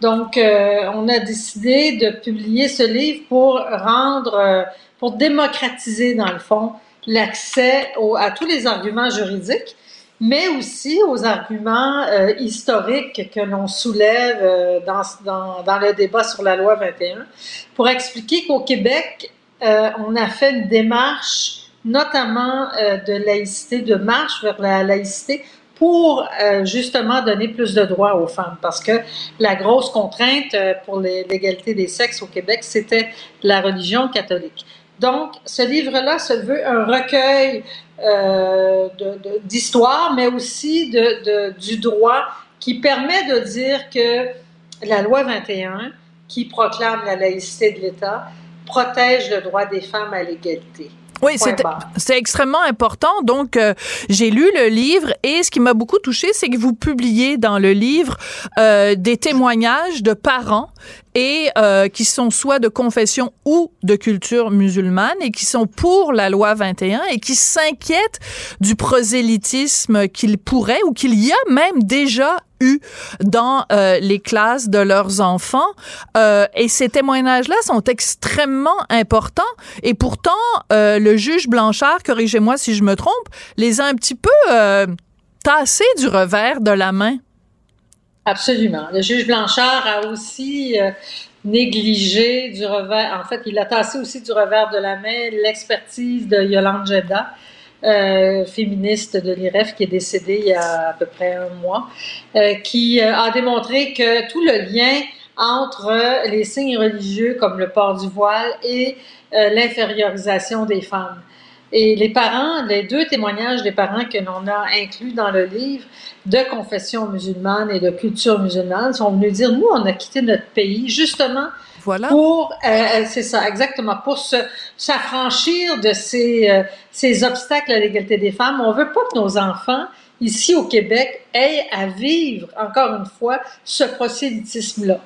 Donc, euh, on a décidé de publier ce livre pour rendre, pour démocratiser, dans le fond, l'accès à tous les arguments juridiques, mais aussi aux arguments euh, historiques que l'on soulève euh, dans, dans, dans le débat sur la loi 21, pour expliquer qu'au Québec, euh, on a fait une démarche, notamment euh, de laïcité, de marche vers la laïcité, pour euh, justement donner plus de droits aux femmes, parce que la grosse contrainte euh, pour l'égalité des sexes au Québec, c'était la religion catholique. Donc, ce livre-là se veut un recueil d'histoire, mais aussi de, de- du droit qui permet de dire que la loi 21, qui proclame la laïcité de l'État, protège le droit des femmes à l'égalité.
Oui, c'est extrêmement important. Donc, euh, j'ai lu le livre et ce qui m'a beaucoup touché, c'est que vous publiez dans le livre euh, des témoignages de parents et euh, qui sont soit de confession ou de culture musulmane et qui sont pour la loi 21 et qui s'inquiètent du prosélytisme qu'il pourrait ou qu'il y a même déjà eu dans euh, les classes de leurs enfants. Euh, et ces témoignages-là sont extrêmement importants. Et pourtant, euh, le juge Blanchard, corrigez-moi si je me trompe, les a un petit peu euh, tassés du revers de la main.
Absolument. Le juge Blanchard a aussi euh, négligé du revers, en fait, il a tassé aussi du revers de la main l'expertise de Yolande Jeddah, euh, féministe de l'IREF qui est décédée il y a à peu près un mois, euh, qui euh, a démontré que tout le lien entre les signes religieux comme le port du voile et l'infériorisation des femmes. Et les parents, les deux témoignages des parents que l'on a inclus dans le livre de confession musulmane et de culture musulmane sont venus dire, nous, on a quitté notre pays justement
voilà.
pour, euh, c'est ça, exactement, pour se, s'affranchir de ces, euh, ces obstacles à l'égalité des femmes. On veut pas que nos enfants, ici au Québec, aient à vivre, encore une fois, ce prosélytisme-là.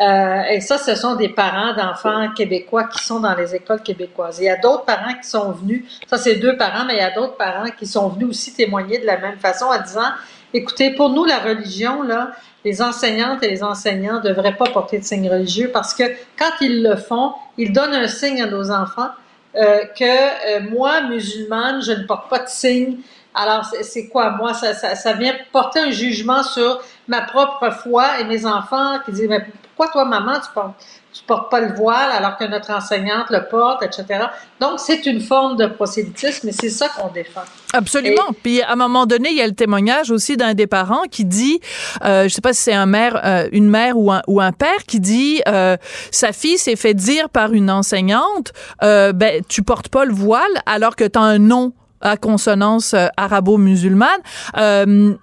Euh, et ça, ce sont des parents d'enfants québécois qui sont dans les écoles québécoises. Il y a d'autres parents qui sont venus, ça c'est deux parents, mais il y a d'autres parents qui sont venus aussi témoigner de la même façon en disant, écoutez, pour nous, la religion, là, les enseignantes et les enseignants ne devraient pas porter de signes religieux parce que quand ils le font, ils donnent un signe à nos enfants euh, que euh, moi, musulmane, je ne porte pas de signe. Alors, c'est- quoi? Moi, ça, ça, ça vient porter un jugement sur ma propre foi et mes enfants qui disent, mais pourquoi pourquoi toi, maman, tu portes, tu portes pas le voile alors que notre enseignante le porte, etc. Donc, c'est une forme de prosélytisme et c'est ça qu'on défend.
Absolument. Puis, à un moment donné, il y a le témoignage aussi d'un des parents qui dit, euh, je sais pas si c'est un mère, euh, une mère ou un, ou un père qui dit, euh, sa fille s'est fait dire par une enseignante, euh, ben, tu portes pas le voile alors que tu as un nom à consonance euh, arabo-musulmane. Euh,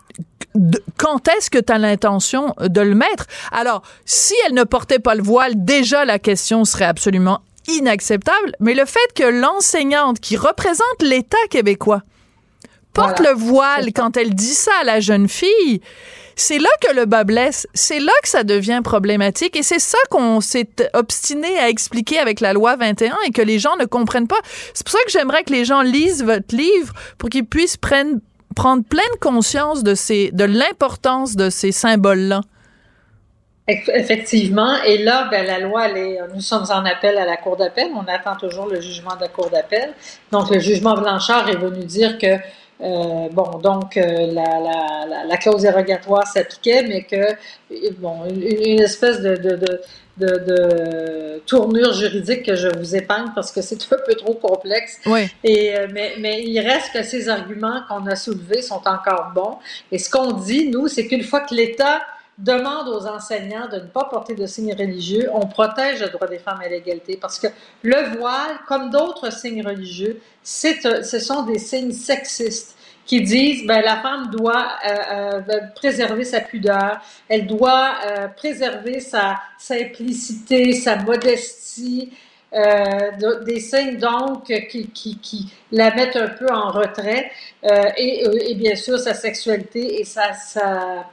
quand est-ce que tu as l'intention de le mettre? Alors, si elle ne portait pas le voile, déjà la question serait absolument inacceptable, mais le fait que l'enseignante qui représente l'État québécois porte
Voilà.
le voile quand elle dit ça à la jeune fille, c'est là que le bas blesse, c'est là que ça devient problématique et c'est ça qu'on s'est obstiné à expliquer avec la loi 21 et que les gens ne comprennent pas. C'est pour ça que j'aimerais que les gens lisent votre livre pour qu'ils puissent prendre pleine conscience de l'importance de ces symboles-là.
Eff- Effectivement. Et là, ben, la loi, nous sommes en appel à la Cour d'appel. On attend toujours le jugement de la Cour d'appel. Donc, le jugement Blanchard est venu dire que, euh, bon, donc, euh, la, la, la, la clause dérogatoire s'appliquait, mais que, bon, une, une espèce de, de, de, de, de tournure juridique que je vous épargne parce que c'est un peu trop complexe.
Oui.
Et, euh, mais, mais il reste que ces arguments qu'on a soulevés sont encore bons. Et ce qu'on dit, nous, c'est qu'une fois que l'État demande aux enseignants de ne pas porter de signes religieux, on protège le droit des femmes à l'égalité parce que le voile, comme d'autres signes religieux, c'est, un- ce sont des signes sexistes qui disent ben la femme doit euh, euh, ben, préserver sa pudeur, elle doit euh, préserver sa simplicité, sa modestie, euh, de- des signes donc qui, qui, qui la mettent un peu en retrait. Euh, et, et bien sûr sa sexualité et sa, sa,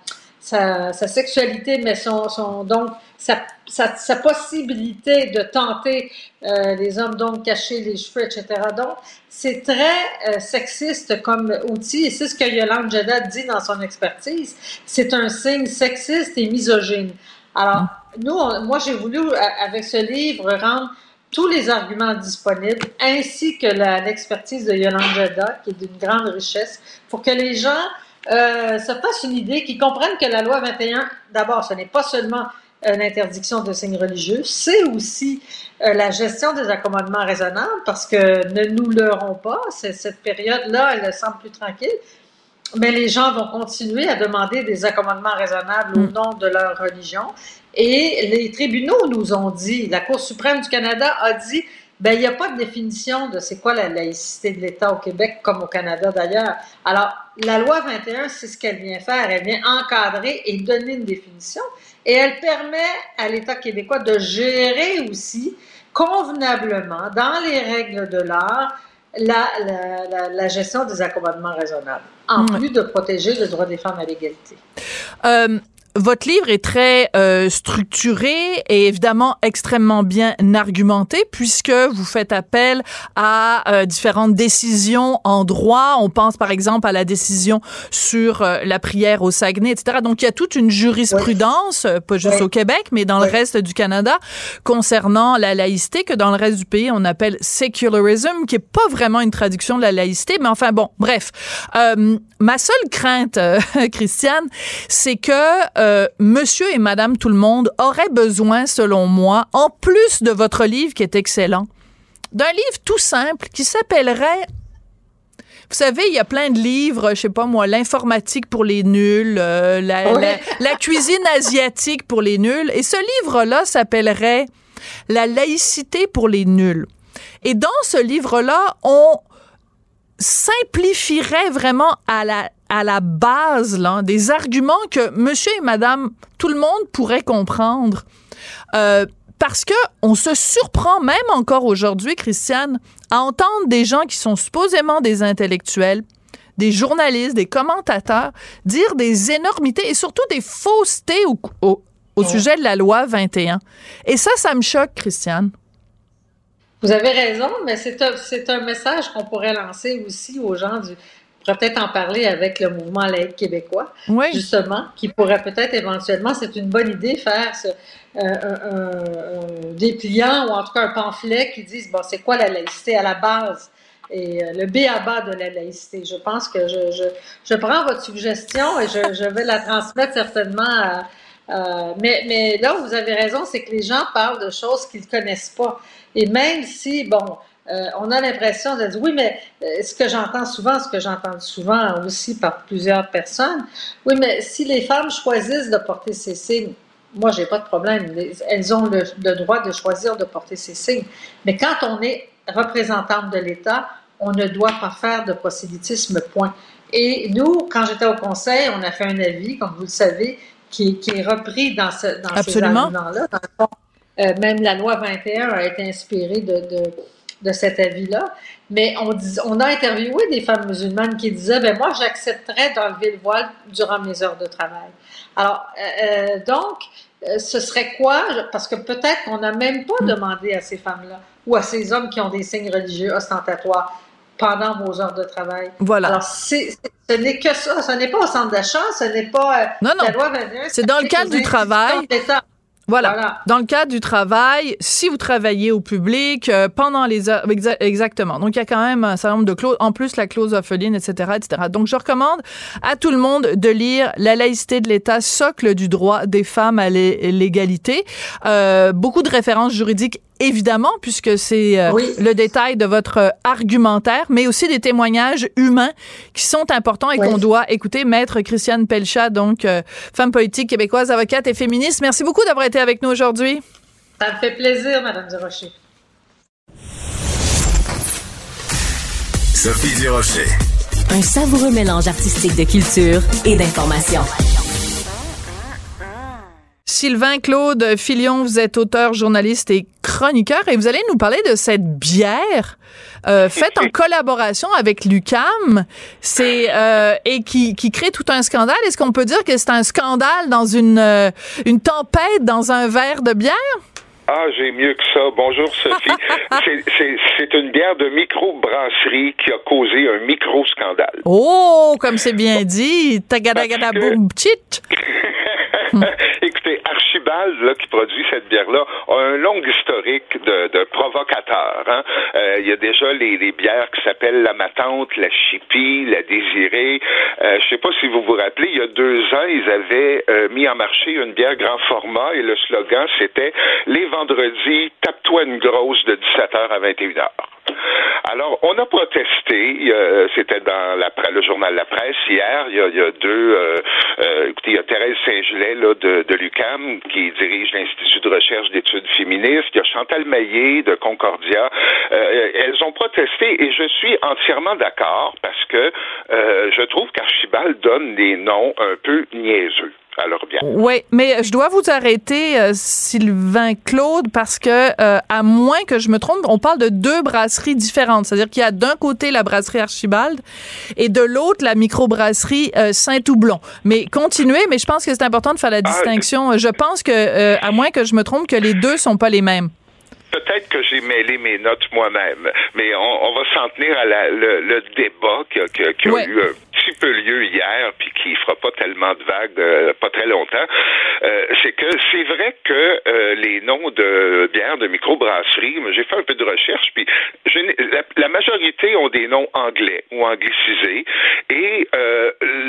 sa, sa sexualité, mais son, son donc sa, sa, sa possibilité de tenter euh, les hommes donc cacher les cheveux, etc. Donc c'est très euh, sexiste comme outil et c'est ce que Yolande Jada dit dans son expertise. C'est un signe sexiste et misogyne. Alors nous, on- moi j'ai voulu euh, avec ce livre rendre tous les arguments disponibles, ainsi que l'expertise de Yolande Jada, qui est d'une grande richesse, pour que les gens euh, se fassent une idée, qu'ils comprennent que la loi 21, d'abord, ce n'est pas seulement une interdiction de signes religieux, c'est aussi euh, la gestion des accommodements raisonnables, parce que ne nous leurrons pas, cette période-là, elle semble plus tranquille, mais les gens vont continuer à demander des accommodements raisonnables au nom de leur religion. Et les tribunaux nous ont dit, la Cour suprême du Canada a dit, ben il n'y a pas de définition de c'est quoi la laïcité de l'État au Québec comme au Canada d'ailleurs. Alors, la loi 21, c'est ce qu'elle vient faire. Elle vient encadrer et donner une définition. Et elle permet à l'État québécois de gérer aussi convenablement, dans les règles de l'art, la, la, la, la gestion des accommodements raisonnables, en
Ouais.
plus de protéger le droit des femmes à l'égalité.
Euh, votre livre est très euh, structuré et évidemment extrêmement bien argumenté puisque vous faites appel à euh, différentes décisions en droit. On pense par exemple à la décision sur euh, la prière au Saguenay, etc. Donc il y a toute une jurisprudence, euh, pas juste
Oui.
au Québec, mais dans le reste du Canada, concernant la laïcité que dans le reste du pays on appelle secularism, qui est pas vraiment une traduction de la laïcité, mais enfin bon, bref. Euh, ma seule crainte, euh, Christiane, c'est que euh, Monsieur et Madame tout le monde auraient besoin, selon moi, en plus de votre livre qui est excellent, d'un livre tout simple qui s'appellerait vous savez, il y a plein de livres, je sais pas moi, l'informatique pour les nuls, euh, la,
Ouais.
la- la cuisine asiatique pour les nuls. Et ce livre-là s'appellerait La laïcité pour les nuls. Et dans ce livre-là, on simplifierait vraiment à la, à la base là, des arguments que monsieur et madame, tout le monde pourrait comprendre. Euh, parce que on se surprend même encore aujourd'hui, Christiane, à entendre des gens qui sont supposément des intellectuels, des journalistes, des commentateurs dire des énormités et surtout des faussetés au, au, au sujet de la loi 21. Et ça, ça me choque, Christiane.
Vous avez raison, mais c'est un, c'est un message qu'on pourrait lancer aussi aux gens du. Pourrait peut-être en parler avec le mouvement laïque québécois,
Oui.
justement, qui pourrait peut-être éventuellement, c'est une bonne idée, faire ce, euh, un dépliant ou en tout cas un pamphlet qui dise bon, c'est quoi la laïcité à la base? Et euh, le B à bas de la laïcité. Je pense que je, je, je prends votre suggestion et je, je vais la transmettre certainement à, Euh, mais, mais là, vous avez raison, c'est que les gens parlent de choses qu'ils ne connaissent pas. Et même si, bon, euh, on a l'impression de dire, oui, mais euh, ce que j'entends souvent, ce que j'entends souvent aussi par plusieurs personnes, oui, mais si les femmes choisissent de porter ces signes, moi, j'ai pas de problème. Elles ont le, droit de choisir de porter ces signes. Mais quand on est représentante de l'État, on ne doit pas faire de prosélytisme, point. Et nous, quand j'étais au Conseil, on a fait un avis, comme vous le savez, qui, est repris dans, ce, dans ces arguments-là. Euh, même la loi 21 a été inspirée de, de, cet avis-là. Mais on, on a interviewé des femmes musulmanes qui disaient, ben moi, j'accepterais d'enlever le voile durant mes heures de travail. Alors, euh, euh, donc, ce serait quoi? Parce que peut-être qu'on n'a même pas hmm. demandé à ces femmes-là ou à ces hommes qui ont des signes religieux ostentatoires pendant vos heures de travail.
Voilà.
Alors, ce n'est que ça. Ce n'est pas au centre d'achat, ce n'est pas euh,
non, non. la loi C'est dans le cadre du travail. Voilà. Dans le cadre du travail, si vous travaillez au public, euh, pendant les heures, exactement. Donc, il y a quand même un certain nombre de clauses, en plus la clause orpheline, etc., etc. Donc, je recommande à tout le monde de lire La laïcité de l'État, socle du droit des femmes à l'égalité. Euh, beaucoup de références juridiques évidemment, puisque c'est euh, le détail de votre argumentaire, mais aussi des témoignages humains qui sont importants et qu'on doit écouter. Maître Christiane Pelchat, donc euh, femme politique québécoise, avocate et féministe, merci beaucoup d'avoir été avec nous aujourd'hui.
Ça me fait plaisir, Madame Durocher.
Sophie Durocher.
Un savoureux mélange artistique de culture et d'information.
Sylvain Claude Filion, vous êtes auteur, journaliste et chroniqueur et vous allez nous parler de cette bière euh, faite en collaboration avec l'UCAM, c'est euh, et qui, qui crée tout un scandale. Est-ce qu'on peut dire que c'est un scandale dans une euh, une tempête dans un verre de bière?
Ah, j'ai mieux que ça. Bonjour, Sophie. c'est une bière de micro-brasserie qui a causé un micro-scandale.
Oh, comme c'est bien dit. Tagadagada
là, qui produit cette bière-là, a un long historique de, de provocateur. Hein. Euh, il y a déjà les, les bières qui s'appellent la Matante, la Chippie, la Désirée. Euh, je sais pas si vous vous rappelez, il y a deux ans, ils avaient euh, mis en marché une bière grand format et le slogan, c'était « Les vendredis, tape-toi une grosse de 17h à 21h ». Alors, on a protesté. C'était dans la, le journal La Presse hier. Il y a, deux. Euh, euh, écoutez, il y a Thérèse Saint-Gelais de, l'UCAM qui dirige l'Institut de recherche d'études féministes. Il y a Chantal Maillet de Concordia. Euh, elles ont protesté et je suis entièrement d'accord parce que je trouve qu'Archibald donne des noms un peu niaiseux.
Oui, mais je dois vous arrêter, euh, Sylvain Claude, parce que, euh, à moins que je me trompe, on parle de deux brasseries différentes. C'est-à-dire qu'il y a d'un côté la brasserie Archibald et de l'autre la microbrasserie euh, Saint-Houblon. Mais continuez, mais je pense que c'est important de faire la ah, distinction. je pense que, à moins que je me trompe, que les deux sont pas les mêmes
peut-être que j'ai mêlé mes notes moi-même, mais on, va s'en tenir à le, débat qui a, qui a eu petit peu lieu hier, puis qui fera pas tellement de vagues, euh, pas très longtemps, euh, c'est que c'est vrai que euh, les noms de bières de microbrasserie, j'ai fait un peu de recherche, puis la, la, majorité ont des noms anglais ou anglicisés, et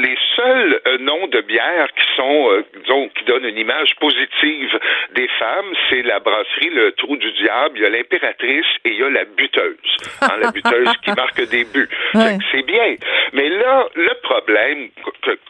les seuls noms de bières qui sont, disons, qui donnent une image positive des femmes, c'est la brasserie Le Trou du Diable, il y a l'impératrice et il y a la buteuse. Hein, la buteuse qui marque des buts. C'est bien. Mais là, le problème,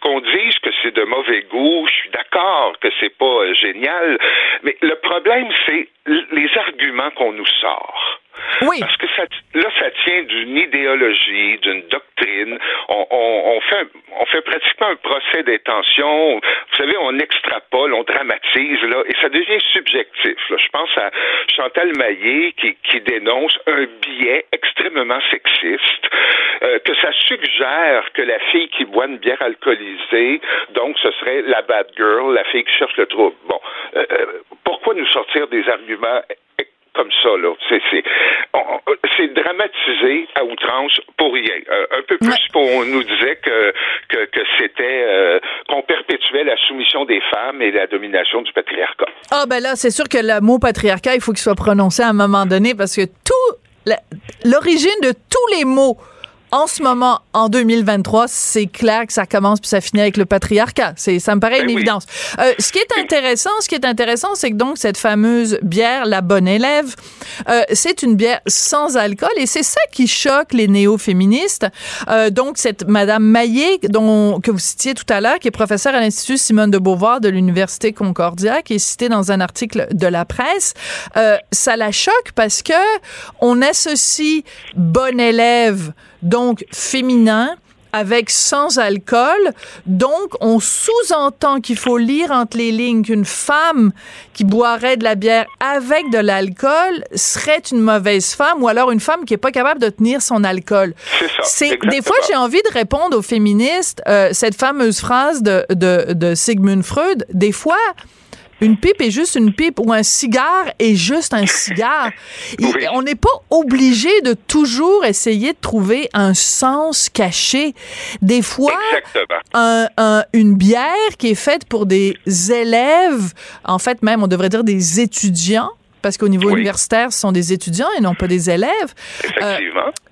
qu'on dise que c'est de mauvais goût, je suis d'accord que c'est pas euh, génial, mais le problème, c'est les arguments qu'on nous sort.
Oui.
Parce que là, ça tient d'une idéologie, d'une doctrine. On, fait, pratiquement un procès d'intention. Vous savez, on extrapole, on dramatise, là, et ça devient subjectif. Je pense à Chantal Maillet qui, qui dénonce un biais extrêmement sexiste, euh, que ça suggère que la fille qui boit une bière alcoolisée, donc ce serait la bad girl, la fille qui cherche le trouble. Bon, euh, euh pourquoi nous sortir des arguments comme ça, là. C'est dramatisé à outrance pour rien. Euh, un peu plus pour on nous disait que, que, c'était euh, qu'on perpétuait la soumission des femmes et la domination du patriarcat.
Ah ben là, c'est sûr que le mot patriarcat, il faut qu'il soit prononcé à un moment donné parce que tout l'origine de tous les mots en ce moment, en 2023, c'est clair que ça commence puis ça finit avec le patriarcat. C'est, ça me paraît
Ben
une
oui.
évidence. Euh, ce qui est intéressant, ce qui est intéressant, c'est que donc cette fameuse bière, la bonne élève, euh, c'est une bière sans alcool et c'est ça qui choque les néo-féministes. Euh, donc cette Madame Maillé, dont que vous citiez tout à l'heure, qui est professeure à l'Institut Simone de Beauvoir de l'Université Concordia, qui est citée dans un article de la presse, euh, ça la choque parce que on associe bon élève, donc féminin, avec sans alcool. Donc, on sous-entend qu'il faut lire entre les lignes qu'une femme qui boirait de la bière avec de l'alcool serait une mauvaise femme ou alors une femme qui est pas capable de tenir son alcool.
C'est
des fois j'ai envie de répondre aux féministes euh, cette fameuse phrase de, de, de Sigmund Freud. Des fois, une pipe est juste une pipe ou un cigare est juste un cigare. On n'est pas obligé de toujours essayer de trouver un sens caché. Des fois,
Exactement.
un- un- une bière qui est faite pour des élèves, en fait même on devrait dire des étudiants, parce qu'au niveau
Oui.
universitaire, ce sont des étudiants et non pas des élèves. Euh,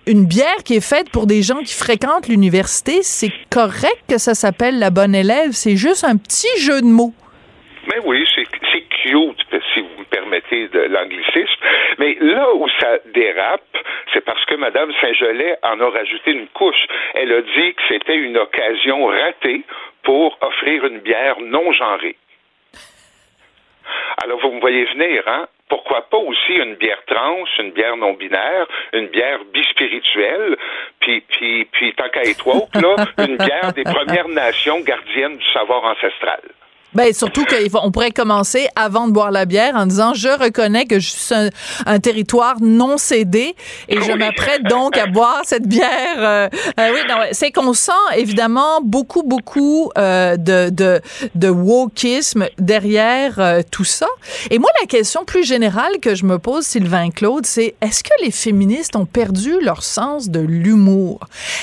une bière qui est faite pour des gens qui fréquentent l'université, c'est correct que ça s'appelle la bonne élève. C'est juste un petit jeu de mots.
Mais oui, c'est cute, si vous me permettez de l'anglicisme. Mais là où ça dérape, c'est parce que Mme Saint-Gelais en a rajouté une couche. Elle a dit que c'était une occasion ratée pour offrir une bière non genrée. Alors, vous me voyez venir, hein? Pourquoi pas aussi une bière trans, une bière non binaire, une bière bispirituelle, puis, puis, puis tant qu'à être là, une bière des Premières Nations gardiennes du savoir ancestral.
Ben surtout qu'on pourrait commencer avant de boire la bière en disant je reconnais que je suis un, un territoire non cédé et je m'apprête donc à boire cette bière. euh, euh, oui, non, c'est qu'on sent évidemment beaucoup beaucoup euh, de de de wokisme derrière euh, tout ça. Et moi la question plus générale que je me pose Sylvain Claude, c'est est-ce que les féministes ont perdu leur sens de l'humour?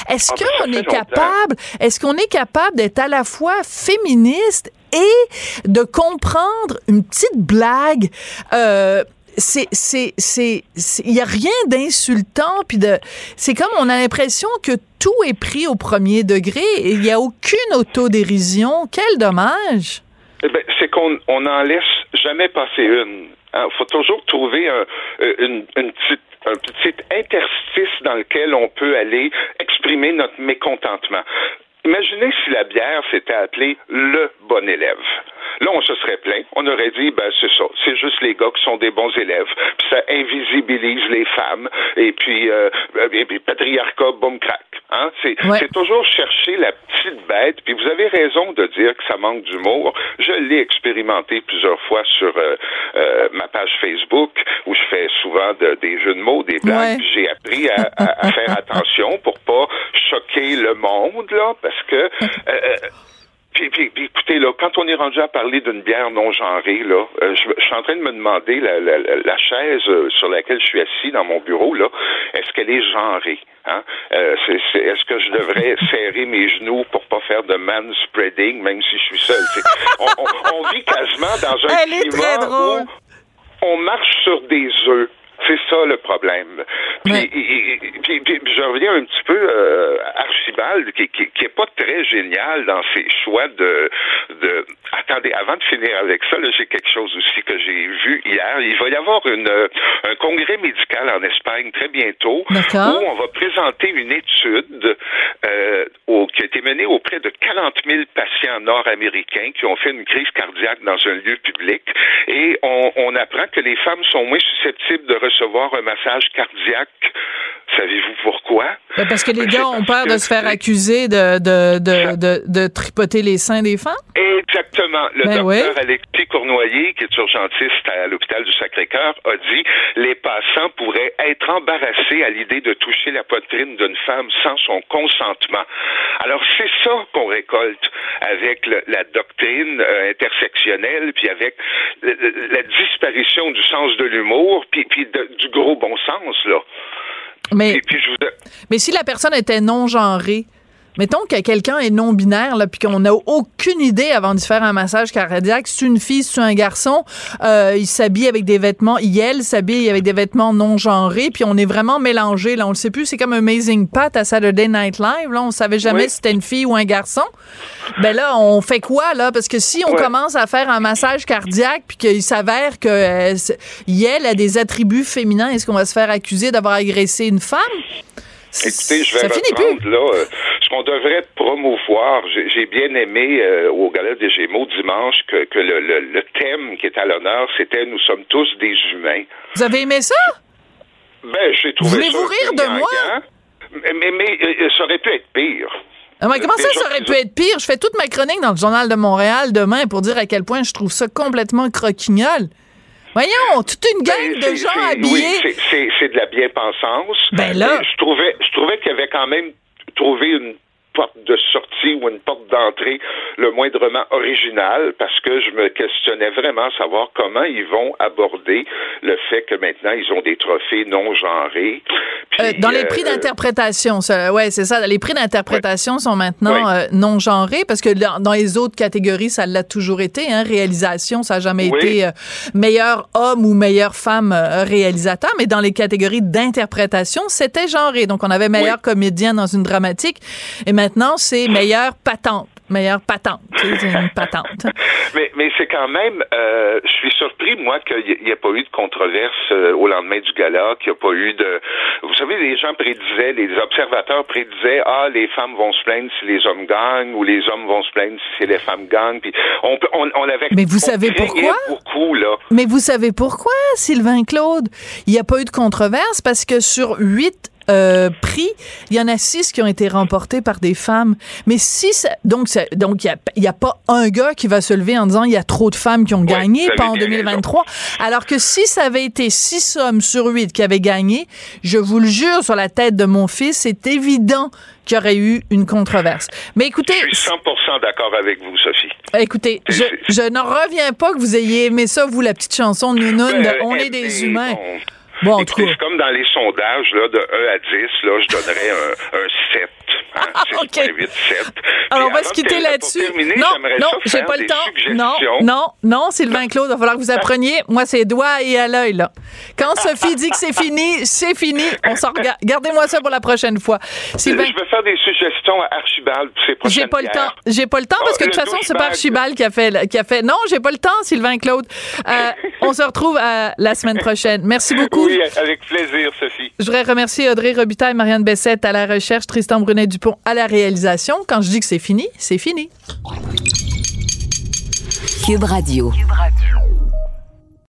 Est-ce
Ah, ben,
qu'on est
longtemps.
capable est-ce qu'on est capable d'être à la fois féministe et de comprendre une petite blague euh, c'est c'est c'est il y a rien d'insultant puis de c'est comme on a l'impression que tout est pris au premier degré et il y a aucune autodérision quel dommage
Eh ben, c'est qu'on on n'en laisse jamais passer une. Il faut toujours trouver euh, un petit interstice dans lequel on peut aller exprimer notre mécontentement. Imaginez si la bière s'était appelée le bon élève. Là, on se serait plaint. On aurait dit, ben, c'est ça. C'est juste les gars qui sont des bons élèves. Puis ça invisibilise les femmes. Et puis, euh, et puis patriarcat, boum, crack. Hein? C'est,
Ouais.
toujours chercher la petite bête. Puis vous avez raison de dire que ça manque d'humour. Je l'ai expérimenté plusieurs fois sur euh, euh, ma page Facebook où je fais souvent de- des jeux de mots, des blagues.
Ouais.
J'ai appris à, à- à faire attention pour pas choquer le monde, là, parce que... euh, puis, puis- puis, écoutez, là, quand on est rendu à parler d'une bière non genrée, là, euh, je, je suis en train de me demander la, la, la- la chaise euh, sur laquelle je suis assis dans mon bureau, là, est-ce qu'elle est genrée? Hein? Euh, c'est- c'est- est-ce que je devrais serrer mes genoux pour pas faire de manspreading, même si je suis seul? On, on- on vit quasiment dans un
Elle est
climat
très drôle.
où on marche sur des œufs. C'est ça le problème. Puis,
Ouais.
et- et- puis- je reviens un petit peu euh, Archibald, qui, qui, qui est pas très génial dans ses choix de, de. Attendez, avant de finir avec ça, j'ai quelque chose aussi que j'ai vu hier. Il va y avoir une, euh, un congrès médical en Espagne très bientôt où on va présenter une étude euh, au- qui a été menée auprès de 40 000 patients nord-américains qui ont fait une crise cardiaque dans un lieu public et on, on apprend que les femmes sont moins susceptibles de recevoir un massage cardiaque. Savez-vous pourquoi?
Ben, parce que les
Ben,
gars ont peur de se faire accuser de de, de, de, de tripoter les seins des femmes?
Exactement. Le
Ben
docteur
oui.
Alexis Cournoyer, qui est urgentiste à l'hôpital du Sacré-Cœur, a dit les passants pourraient être embarrassés à l'idée de toucher la poitrine d'une femme sans son consentement. Alors c'est ça qu'on récolte avec le- la doctrine euh, intersectionnelle, puis avec le- la disparition du sens de l'humour, puis, puis du gros bon sens là.
Mais
Et puis je vous
mais si la personne était non genrée Mettons que quelqu'un est non-binaire, là, puis qu'on n'a aucune idée avant de faire un massage cardiaque. C'est une fille, c'est un garçon. Euh, il s'habille avec des vêtements, il, elle s'habille avec des vêtements non genrés, puis on est vraiment mélangé. Là, on le sait plus. C'est comme Amazing Pat à Saturday Night Live. Là, on savait jamais si c'était une fille ou un garçon. Ben là, on fait quoi là? Parce que si on commence à faire un massage cardiaque, puis qu'il s'avère que euh, elle a des attributs féminins, est-ce qu'on va se faire accuser d'avoir agressé une femme?
Écoutez, je vais reprendre là euh, qu'on devrait promouvoir. J'ai bien aimé euh, au Gala des Gémeaux dimanche que, que le, le, thème qui est à l'honneur, c'était Nous sommes tous des humains.
Vous avez aimé ça?
Ben, j'ai trouvé
Voulez-vous rire de moi?
Mais, mais, euh, ça aurait pu être pire.
Ah, comment ça, ça aurait pu être pire? Je fais toute ma chronique dans le Journal de Montréal demain pour dire à quel point je trouve ça complètement croquignol. Voyons, toute une gang
ben,
de gens habillés.
Oui, c'est de la bien-pensance.
Ben là.
Je trouvais, je trouvais qu'il y avait quand même trouvé une porte de sortie ou une porte d'entrée le moindrement originale parce que je me questionnais vraiment savoir comment ils vont aborder le fait que maintenant ils ont des trophées non genrés.
Euh, dans les prix euh, d'interprétation, ouais, c'est ça. Les prix d'interprétation sont maintenant euh, non genrés parce que dans, les autres catégories, ça l'a toujours été. Hein, réalisation, ça n'a jamais été meilleur homme ou meilleure femme réalisateur, mais dans les catégories d'interprétation, c'était genré. Donc on avait meilleur comédien dans une dramatique et maintenant c'est meilleure patente meilleure patente. Une patente.
mais mais c'est quand même, euh, je suis surpris, moi, qu'il n'y ait pas eu de controverse euh, au lendemain du gala, qu'il n'y a pas eu de... Vous savez, les gens prédisaient, les observateurs prédisaient, ah, les femmes vont se plaindre si les hommes gagnent, ou les hommes vont se plaindre si les femmes gagnent. Puis on, on, on avait...
Mais vous savez pourquoi?
Beaucoup, là.
Mais vous savez pourquoi, Sylvain Claude? Il n'y a pas eu de controverse parce que sur huit euh, prix, il y en a six qui ont été remportés par des femmes. Mais six, donc donc il n'y a, pas un gars qui va se lever en disant il y a trop de femmes qui ont gagné, pas en 2023. Alors que si ça avait été six hommes sur huit qui avaient gagné, je vous le jure sur la tête de mon fils, c'est évident qu'il y aurait eu une controverse. Mais écoutez,
je suis 100% d'accord avec vous, Sophie.
Écoutez, je, je n'en reviens pas que vous ayez aimé ça, vous, la petite chanson de Nounoun de On est des humains.
Bon, Écoutez, comme dans les sondages, là, de 1 à 10, là, je donnerais un, un 7. Hein,
ah, OK. Alors, on va se quitter là-dessus. Non, non, j'ai pas le temps. Non, non, non, Sylvain Claude, il va falloir que vous appreniez. Moi, c'est doigt et à l'œil, là. Quand Sophie dit que c'est fini, c'est fini. On s'en regarde. Gardez-moi ça pour la prochaine fois.
Sylvain... Je vais faire des suggestions à Archibald pour ses prochaines
J'ai pas le temps. J'ai pas le temps parce que de toute façon, c'est pas Archibald qui a fait, qui a fait. Non, j'ai pas le temps, Sylvain Claude. Euh, on se retrouve euh, la semaine prochaine. Merci beaucoup.
Oui, avec plaisir, Sophie.
Je voudrais remercier Audrey Robitaille, Marianne Bessette à la recherche, Tristan Brunet-Dupont à la réalisation. Quand je dis que c'est fini, c'est fini.
Cube Radio. Cube Radio.